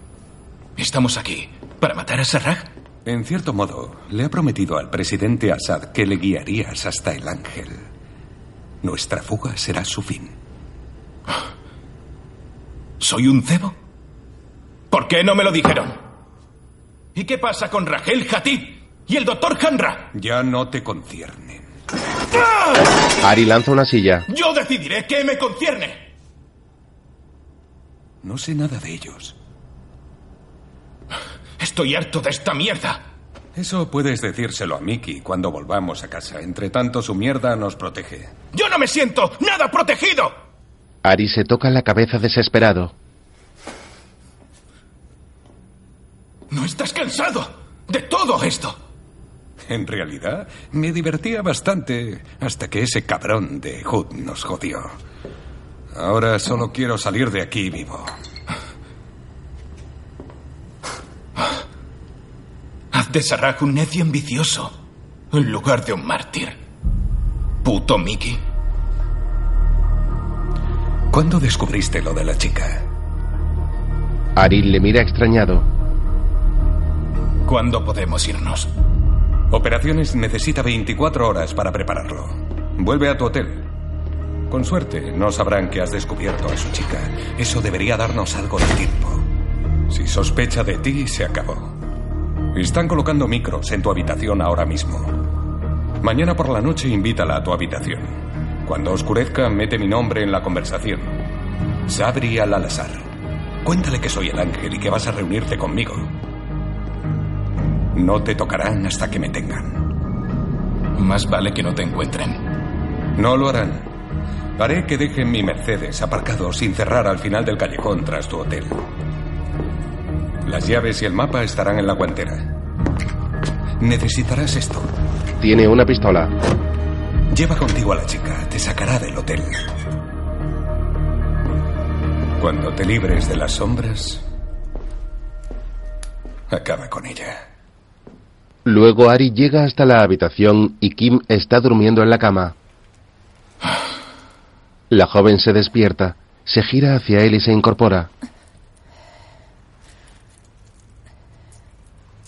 ¿Estamos aquí para matar a Sarraj? En cierto modo, le ha prometido al presidente Assad que le guiarías hasta el ángel. Nuestra fuga será su fin. ¿Soy un cebo? ¿Por qué no me lo dijeron? ¿Y qué pasa con Rachel Hatib y el doctor Hanra? Ya no te conciernen. Ari lanza una silla. Yo decidiré qué me concierne. No sé nada de ellos. Estoy harto de esta mierda. Eso puedes decírselo a Mickey cuando volvamos a casa. Entre tanto, su mierda nos protege. ¡Yo no me siento nada protegido! Ari se toca la cabeza desesperado. ¿No estás cansado de todo esto? En realidad, me divertía bastante hasta que ese cabrón de Hood nos jodió. Ahora solo quiero salir de aquí vivo. Haz de Sarraj un necio ambicioso en lugar de un mártir. Puto Mickey. ¿Cuándo descubriste lo de la chica? Ari le mira extrañado. ¿Cuándo podemos irnos? Operaciones necesita 24 horas para prepararlo. Vuelve a tu hotel. Con suerte, no sabrán que has descubierto a su chica. Eso debería darnos algo de tiempo. Si sospecha de ti, se acabó. Están colocando micros en tu habitación ahora mismo. Mañana por la noche invítala a tu habitación. Cuando oscurezca, mete mi nombre en la conversación. Sabri al-Alazar. Cuéntale que soy el ángel y que vas a reunirte conmigo. No te tocarán hasta que me tengan. Más vale que no te encuentren. No lo harán. Haré que dejen mi Mercedes aparcado sin cerrar al final del callejón tras tu hotel. Las llaves y el mapa estarán en la guantera. Necesitarás esto. Tiene una pistola. Lleva contigo a la chica. Te sacará del hotel. Cuando te libres de las sombras, acaba con ella. Luego Ari llega hasta la habitación y Kim está durmiendo en la cama. La joven se despierta, se gira hacia él y se incorpora.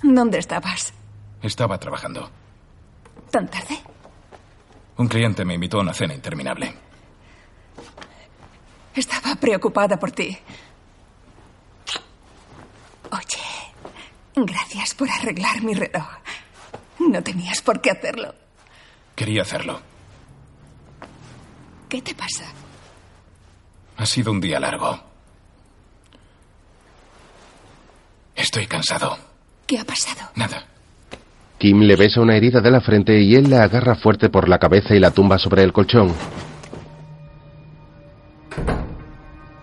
¿Dónde estabas? Estaba trabajando. ¿Tan tarde? Un cliente me invitó a una cena interminable. Estaba preocupada por ti. Oye, gracias por arreglar mi reloj. No tenías por qué hacerlo. Quería hacerlo. ¿Qué te pasa? Ha sido un día largo. Estoy cansado. ¿Qué ha pasado? Nada. Kim le besa una herida de la frente y él la agarra fuerte por la cabeza y la tumba sobre el colchón.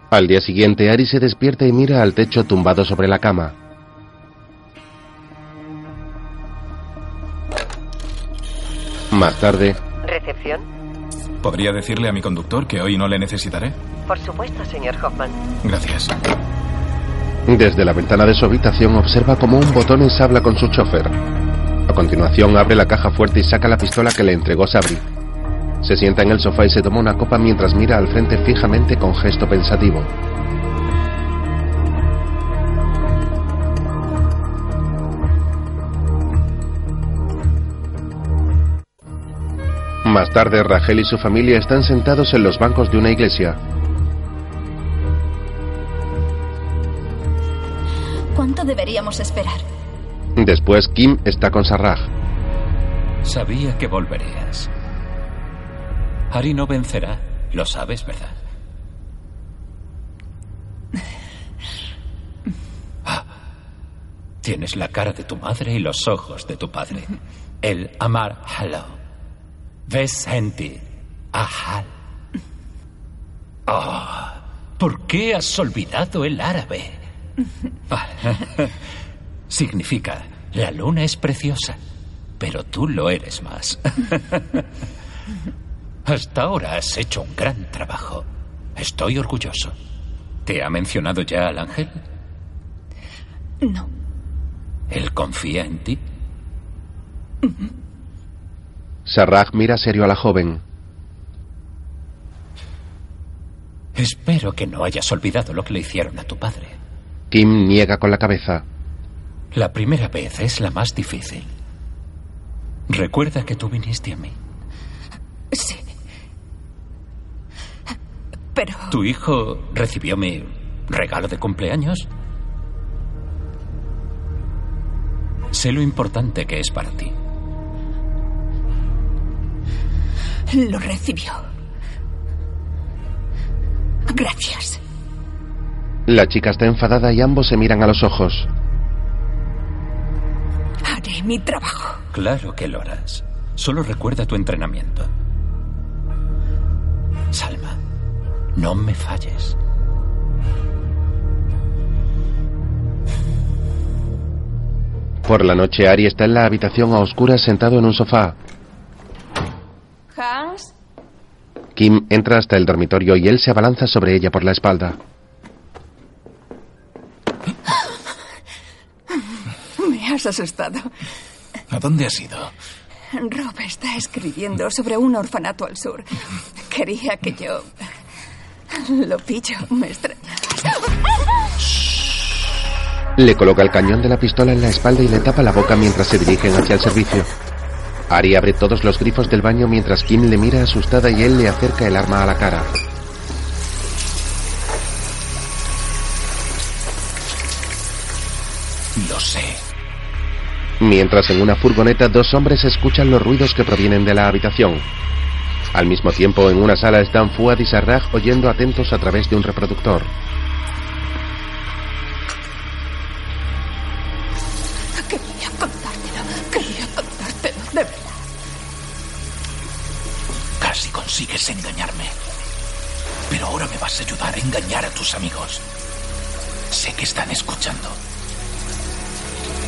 Al día siguiente, Ari se despierta y mira al techo tumbado sobre la cama. Más tarde, ¿Recepción? ¿Podría decirle a mi conductor que hoy no le necesitaré? Por supuesto, señor Hoffman. Gracias. desde la ventana de su habitación observa cómo un botones habla con su chofer. A continuación abre la caja fuerte y saca la pistola que le entregó Sabri. Se sienta en el sofá y se toma una copa mientras mira al frente fijamente con gesto pensativo. Más tarde, Rachel y su familia están sentados en los bancos de una iglesia. ¿Cuánto deberíamos esperar? Después, Kim está con Sarraj. Sabía que volverías. Ari no vencerá. Lo sabes, ¿verdad? Ah, tienes la cara de tu madre y los ojos de tu padre. El amar halo. Ves sentir ahal. Oh, ¿Por qué has olvidado el árabe? Significa, la luna es preciosa, pero tú lo eres más. Hasta ahora has hecho un gran trabajo. Estoy orgulloso. ¿Te ha mencionado ya al ángel? No. ¿Él confía en ti? Sarraj mira serio a la joven. Espero que no hayas olvidado lo que le hicieron a tu padre. Kim niega con la cabeza. La primera vez es la más difícil. Recuerda que tú viniste a mí. Sí. Pero... ¿Tu hijo recibió mi regalo de cumpleaños? Sé lo importante que es para ti. Lo recibió. Gracias. La chica está enfadada y ambos se miran a los ojos. Haré mi trabajo. Claro que lo harás. Solo recuerda tu entrenamiento. Salma, no me falles. Por la noche, Ari está en la habitación a oscuras sentado en un sofá. Hans, Kim entra hasta el dormitorio y él se abalanza sobre ella por la espalda. me has asustado. ¿A dónde has ido? Rob está escribiendo sobre un orfanato al sur. Quería que yo lo pillo. Me extraña. Le coloca el cañón de la pistola en la espalda y le tapa la boca mientras se dirigen hacia el servicio. Ari abre todos los grifos del baño mientras Kim le mira asustada y él le acerca el arma a la cara. Lo sé. Mientras en una furgoneta dos hombres escuchan los ruidos que provienen de la habitación. Al mismo tiempo, en una sala están Fuad y Sarraj oyendo atentos a través de un reproductor. Consigues engañarme. Pero ahora me vas a ayudar a engañar a tus amigos. Sé que están escuchando.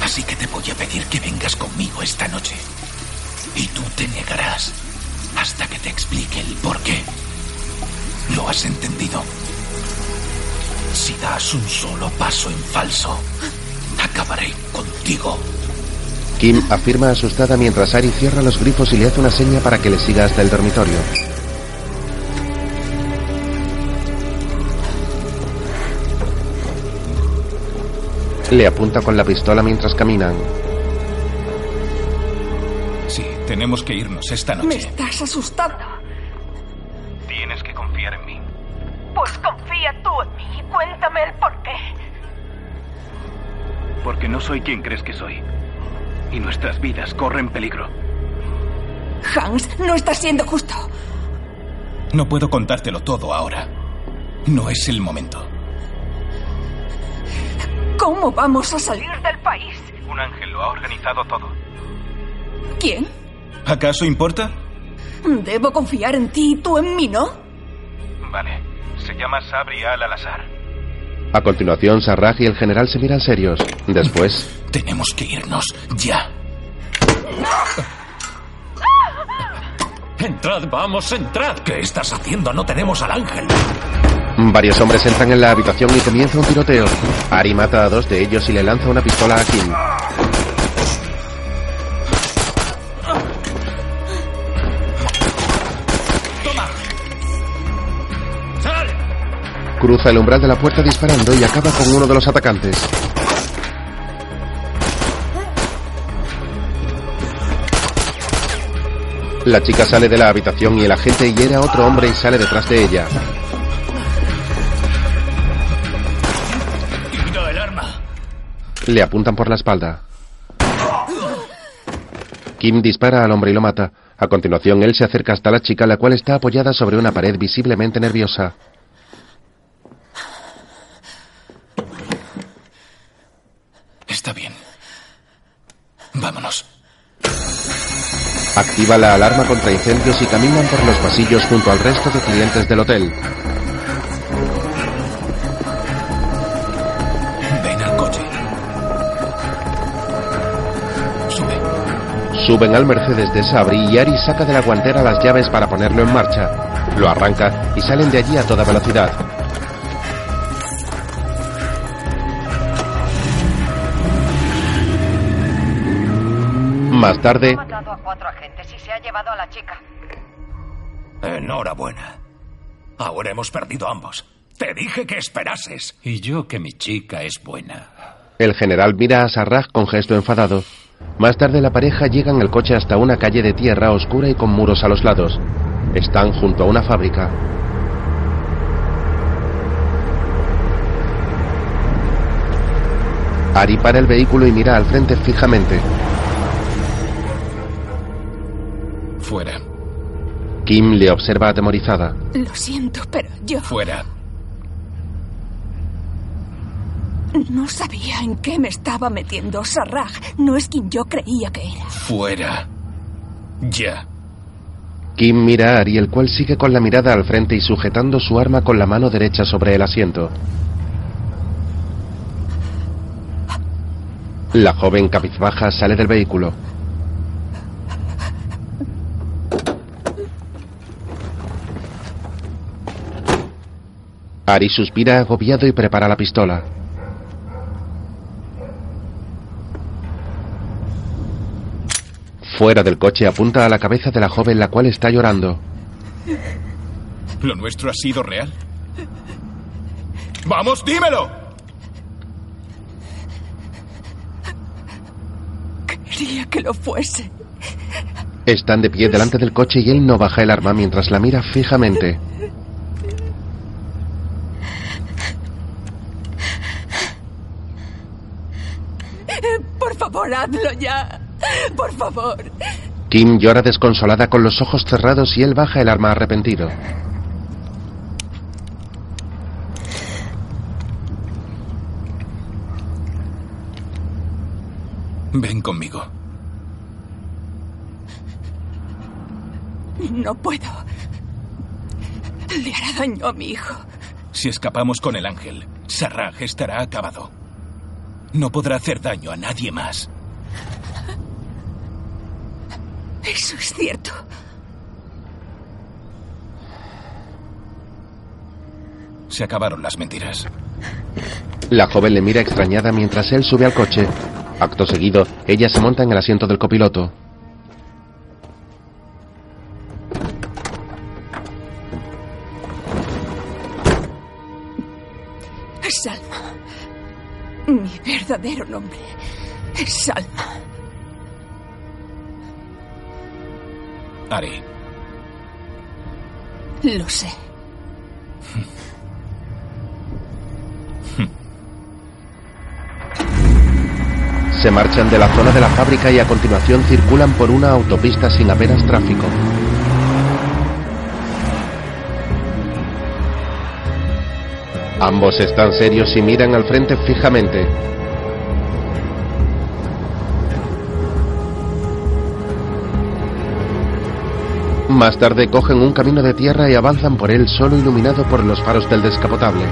Así que te voy a pedir que vengas conmigo esta noche. Y tú te negarás hasta que te explique el por qué. ¿Lo has entendido? Si das un solo paso en falso, acabaré contigo. Kim afirma asustada mientras Ari cierra los grifos y le hace una seña para que le siga hasta el dormitorio. Le apunta con la pistola mientras caminan. Sí, tenemos que irnos esta Me noche. estás asustando. Tienes que confiar en mí. Pues confía tú en mí y cuéntame el por qué. Porque no soy quien crees que soy. Y nuestras vidas corren peligro. Hans, no estás siendo justo. No puedo contártelo todo ahora. No es el momento. ¿Cómo vamos a salir del país? Un ángel lo ha organizado todo. ¿Quién? ¿Acaso importa? Debo confiar en ti y tú en mí, ¿no? Vale. Se llama Sabri al-Alazar. A continuación, Sarraj y el general se miran serios. Después, Tenemos que irnos ya. Entrad, vamos, entrad. ¿Qué estás haciendo? No tenemos al ángel. Varios hombres entran en la habitación y comienza un tiroteo. Ari mata a dos de ellos y le lanza una pistola a Kim. Cruza el umbral de la puerta disparando y acaba con uno de los atacantes. La chica sale de la habitación y el agente hiere a otro hombre y sale detrás de ella. Le apuntan por la espalda. Kim dispara al hombre y lo mata. A continuación, él se acerca hasta la chica, la cual está apoyada sobre una pared visiblemente nerviosa. Está bien. Vámonos. Activa la alarma contra incendios y caminan por los pasillos junto al resto de clientes del hotel. Suben al Mercedes de Sabri y Ari saca de la guantera las llaves para ponerlo en marcha. Lo arranca y salen de allí a toda velocidad. Más tarde, Ha matado a cuatro agentes y se ha llevado a la chica. Enhorabuena. Ahora hemos perdido ambos. Te dije que esperases. Y yo que mi chica es buena. el general mira a Sarraj con gesto enfadado. Más tarde la pareja llega en el coche hasta una calle de tierra oscura y con muros a los lados. Están junto a una fábrica. Ari para el vehículo y mira al frente fijamente. Fuera. Kim le observa atemorizada. Lo siento, pero yo Fuera. No sabía en qué me estaba metiendo. Sarraj no es quien yo creía que era. Fuera. Ya. Kim mira a Ari, el cual sigue con la mirada al frente y sujetando su arma con la mano derecha sobre el asiento. La joven cabizbaja sale del vehículo. Ari suspira agobiado y prepara la pistola. Fuera del coche apunta a la cabeza de la joven la cual está llorando. ¿Lo nuestro ha sido real? ¡Vamos, dímelo! Quería que lo fuese. Están de pie delante del coche y él no baja el arma mientras la mira fijamente. Por favor, hazlo ya. Por favor. Kim llora desconsolada con los ojos cerrados y él baja el arma arrepentido. Ven conmigo. No puedo. Le hará daño a mi hijo. Si escapamos con el ángel, Sarraj estará acabado. No podrá hacer daño a nadie más. Eso es cierto. Se acabaron las mentiras. La joven le mira extrañada mientras él sube al coche. Acto seguido, ella se monta en el asiento del copiloto. Salma. Mi verdadero nombre es Salma. Ari, Lo sé. Se marchan de la zona de la fábrica y a continuación circulan por una autopista sin apenas tráfico. Ambos están serios y miran al frente fijamente. Más tarde cogen un camino de tierra y avanzan por él solo iluminado por los faros del descapotable.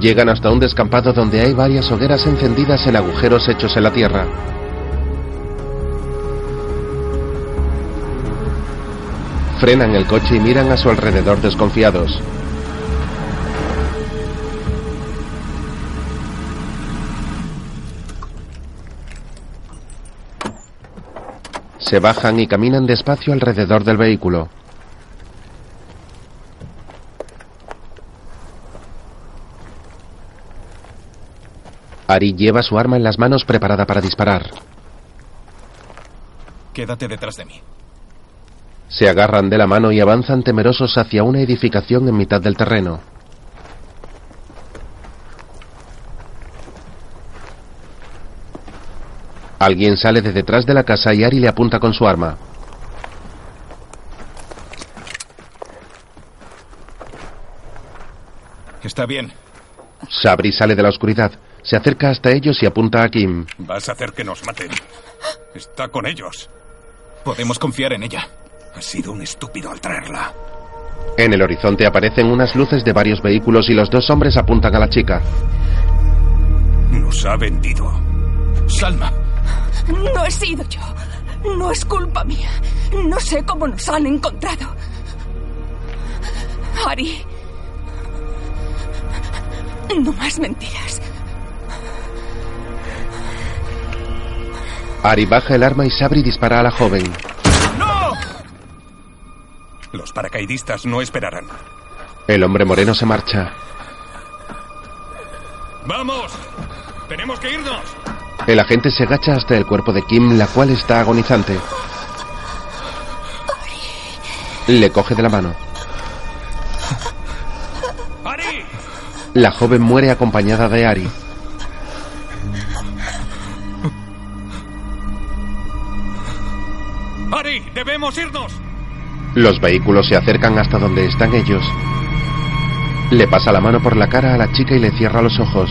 Llegan hasta un descampado donde hay varias hogueras encendidas en agujeros hechos en la tierra. Frenan el coche y miran a su alrededor desconfiados. Se bajan y caminan despacio alrededor del vehículo. Ari lleva su arma en las manos preparada para disparar. quédate detrás de mí. Se agarran de la mano y avanzan temerosos hacia una edificación en mitad del terreno. Alguien sale de detrás de la casa y Ari le apunta con su arma. Está bien. Sabri sale de la oscuridad, se acerca hasta ellos y apunta a Kim. Vas a hacer que nos maten. Está con ellos. Podemos confiar en ella. Ha sido un estúpido al traerla. En el horizonte aparecen unas luces de varios vehículos y los dos hombres apuntan a la chica. Nos ha vendido. Salma. No he sido yo. No es culpa mía. No sé cómo nos han encontrado. Ari. No más mentiras. Ari baja el arma y Sabri dispara a la joven. ¡No! Los paracaidistas no esperarán. El hombre moreno se marcha. ¡Vamos! ¡Tenemos que irnos! El agente se agacha hasta el cuerpo de Kim, la cual está agonizante. Le coge de la mano. ¡Ari! La joven muere acompañada de Ari. ¡Ari! ¡Debemos irnos! Los vehículos se acercan hasta donde están ellos. Le pasa la mano por la cara a la chica y le cierra los ojos.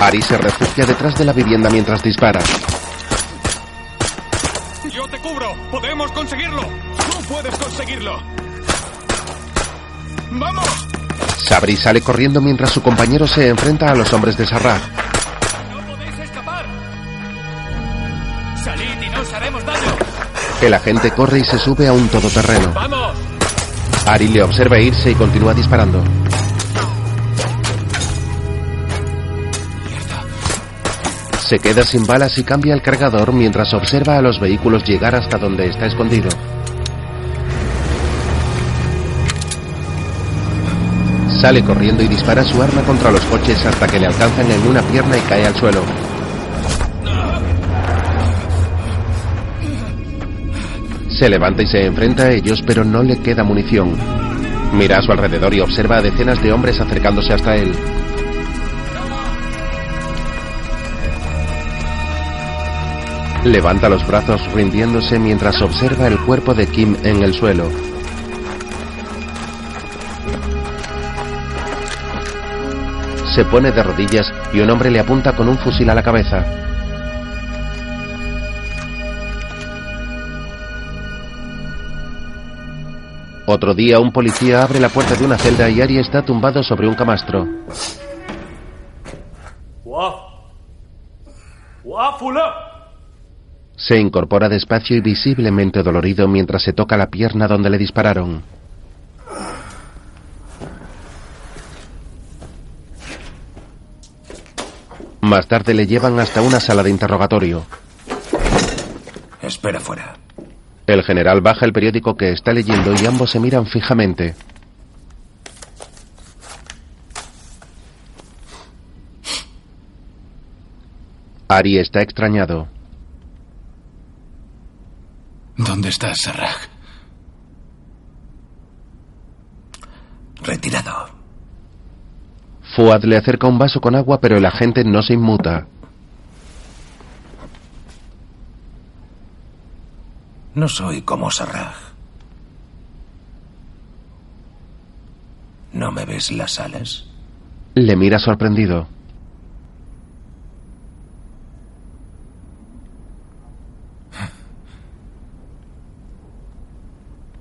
Ari se refugia detrás de la vivienda mientras dispara. Yo te cubro. Podemos conseguirlo. Tú puedes conseguirlo. ¡Vamos! Sabri sale corriendo mientras su compañero se enfrenta a los hombres de Sarraj. ¡No podéis escapar! ¡Salid y no os haremos daño! El agente corre y se sube a un todoterreno. ¡Vamos! Ari le observa irse y continúa disparando. Se queda sin balas y cambia el cargador mientras observa a los vehículos llegar hasta donde está escondido. Sale corriendo y dispara su arma contra los coches hasta que le alcanzan en una pierna y cae al suelo. Se levanta y se enfrenta a ellos, pero no le queda munición. Mira a su alrededor y observa a decenas de hombres acercándose hasta él. Levanta los brazos rindiéndose mientras observa el cuerpo de Kim en el suelo. Se pone de rodillas y un hombre le apunta con un fusil a la cabeza. Otro día un policía abre la puerta de una celda y Ari está tumbado sobre un camastro. Se incorpora despacio y visiblemente dolorido mientras se toca la pierna donde le dispararon. Más tarde le llevan hasta una sala de interrogatorio. Espera fuera. El general baja el periódico que está leyendo y ambos se miran fijamente. Ari está extrañado. ¿Dónde estás, Sarraj? Retirado. Fuad le acerca un vaso con agua, pero el agente no se inmuta. No soy como Sarraj. ¿No me ves las alas? Le mira sorprendido.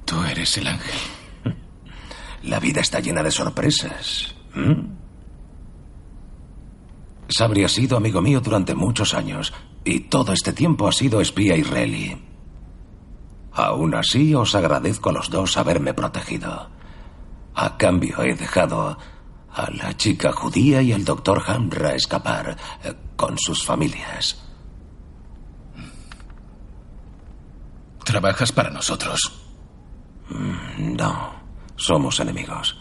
Tú eres el ángel. La vida está llena de sorpresas. ¿Mm? Sido amigo mío durante muchos años y todo este tiempo ha sido espía israelí. Aún así os agradezco a los dos haberme protegido. A cambio he dejado a la chica judía y al doctor Hamra escapar eh, con sus familias. Trabajas para nosotros. Mm, No, somos enemigos.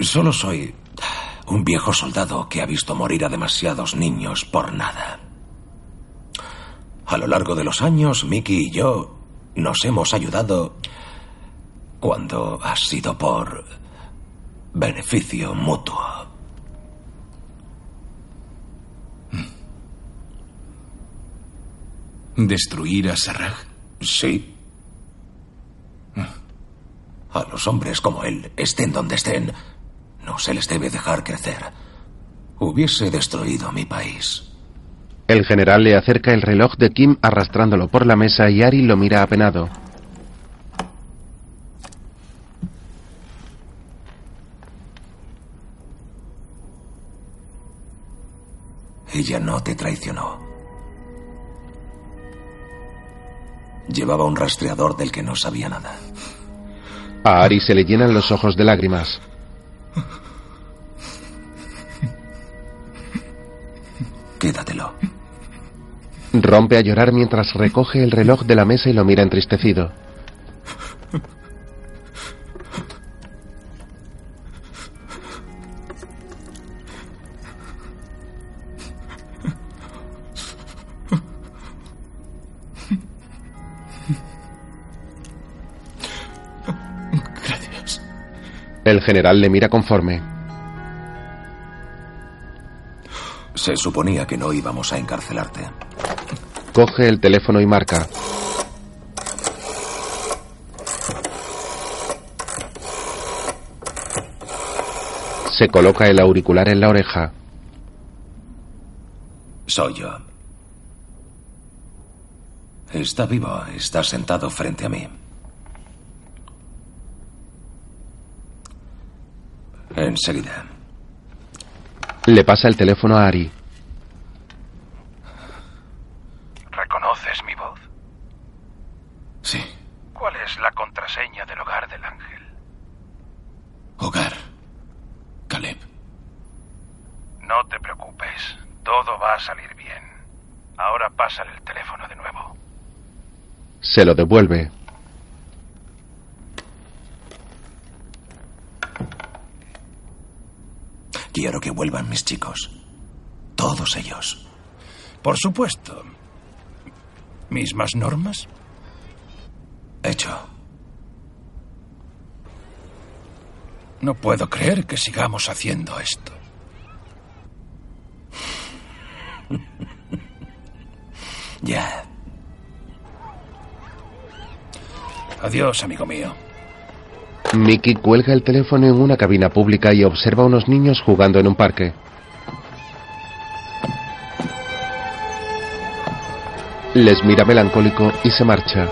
Solo soy Un viejo soldado que ha visto morir a demasiados niños por nada. A lo largo de los años, Mickey y yo nos hemos ayudado cuando ha sido por beneficio mutuo. ¿Destruir a Sarraj? Sí. A los hombres como él, estén donde estén, no se les debe dejar crecer. Hubiese destruido mi país. El general le acerca el reloj de Kim arrastrándolo por la mesa y Ari lo mira apenado. Ella no te traicionó. Llevaba un rastreador del que no sabía nada. A Ari se le llenan los ojos de lágrimas. Quédatelo. Rompe a llorar mientras recoge el reloj de la mesa y lo mira entristecido. El general le mira conforme. Se suponía que no íbamos a encarcelarte. Coge el teléfono y marca. Se coloca el auricular en la oreja. Soy yo. Está vivo, está sentado frente a mí. Enseguida. Le pasa el teléfono a Ari. ¿Reconoces mi voz? Sí. ¿Cuál es la contraseña del hogar del ángel? Hogar. Caleb. No te preocupes, todo va a salir bien. Ahora pásale el teléfono de nuevo. Se lo devuelve. Quiero que vuelvan mis chicos. Todos ellos. Por supuesto. ¿Mismas normas? Hecho. No puedo creer que sigamos haciendo esto. Ya. Adiós, amigo mío. Mickey cuelga el teléfono en una cabina pública y observa a unos niños jugando en un parque. Les mira melancólico y se marcha.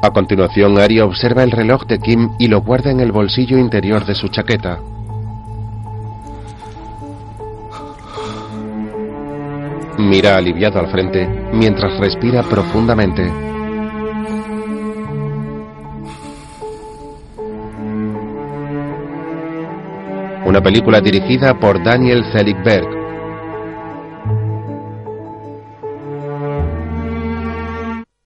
A continuación, Ari observa el reloj de Kim y lo guarda en el bolsillo interior de su chaqueta. Mira aliviado al frente mientras respira profundamente. Una película dirigida por Daniel Zeligberg,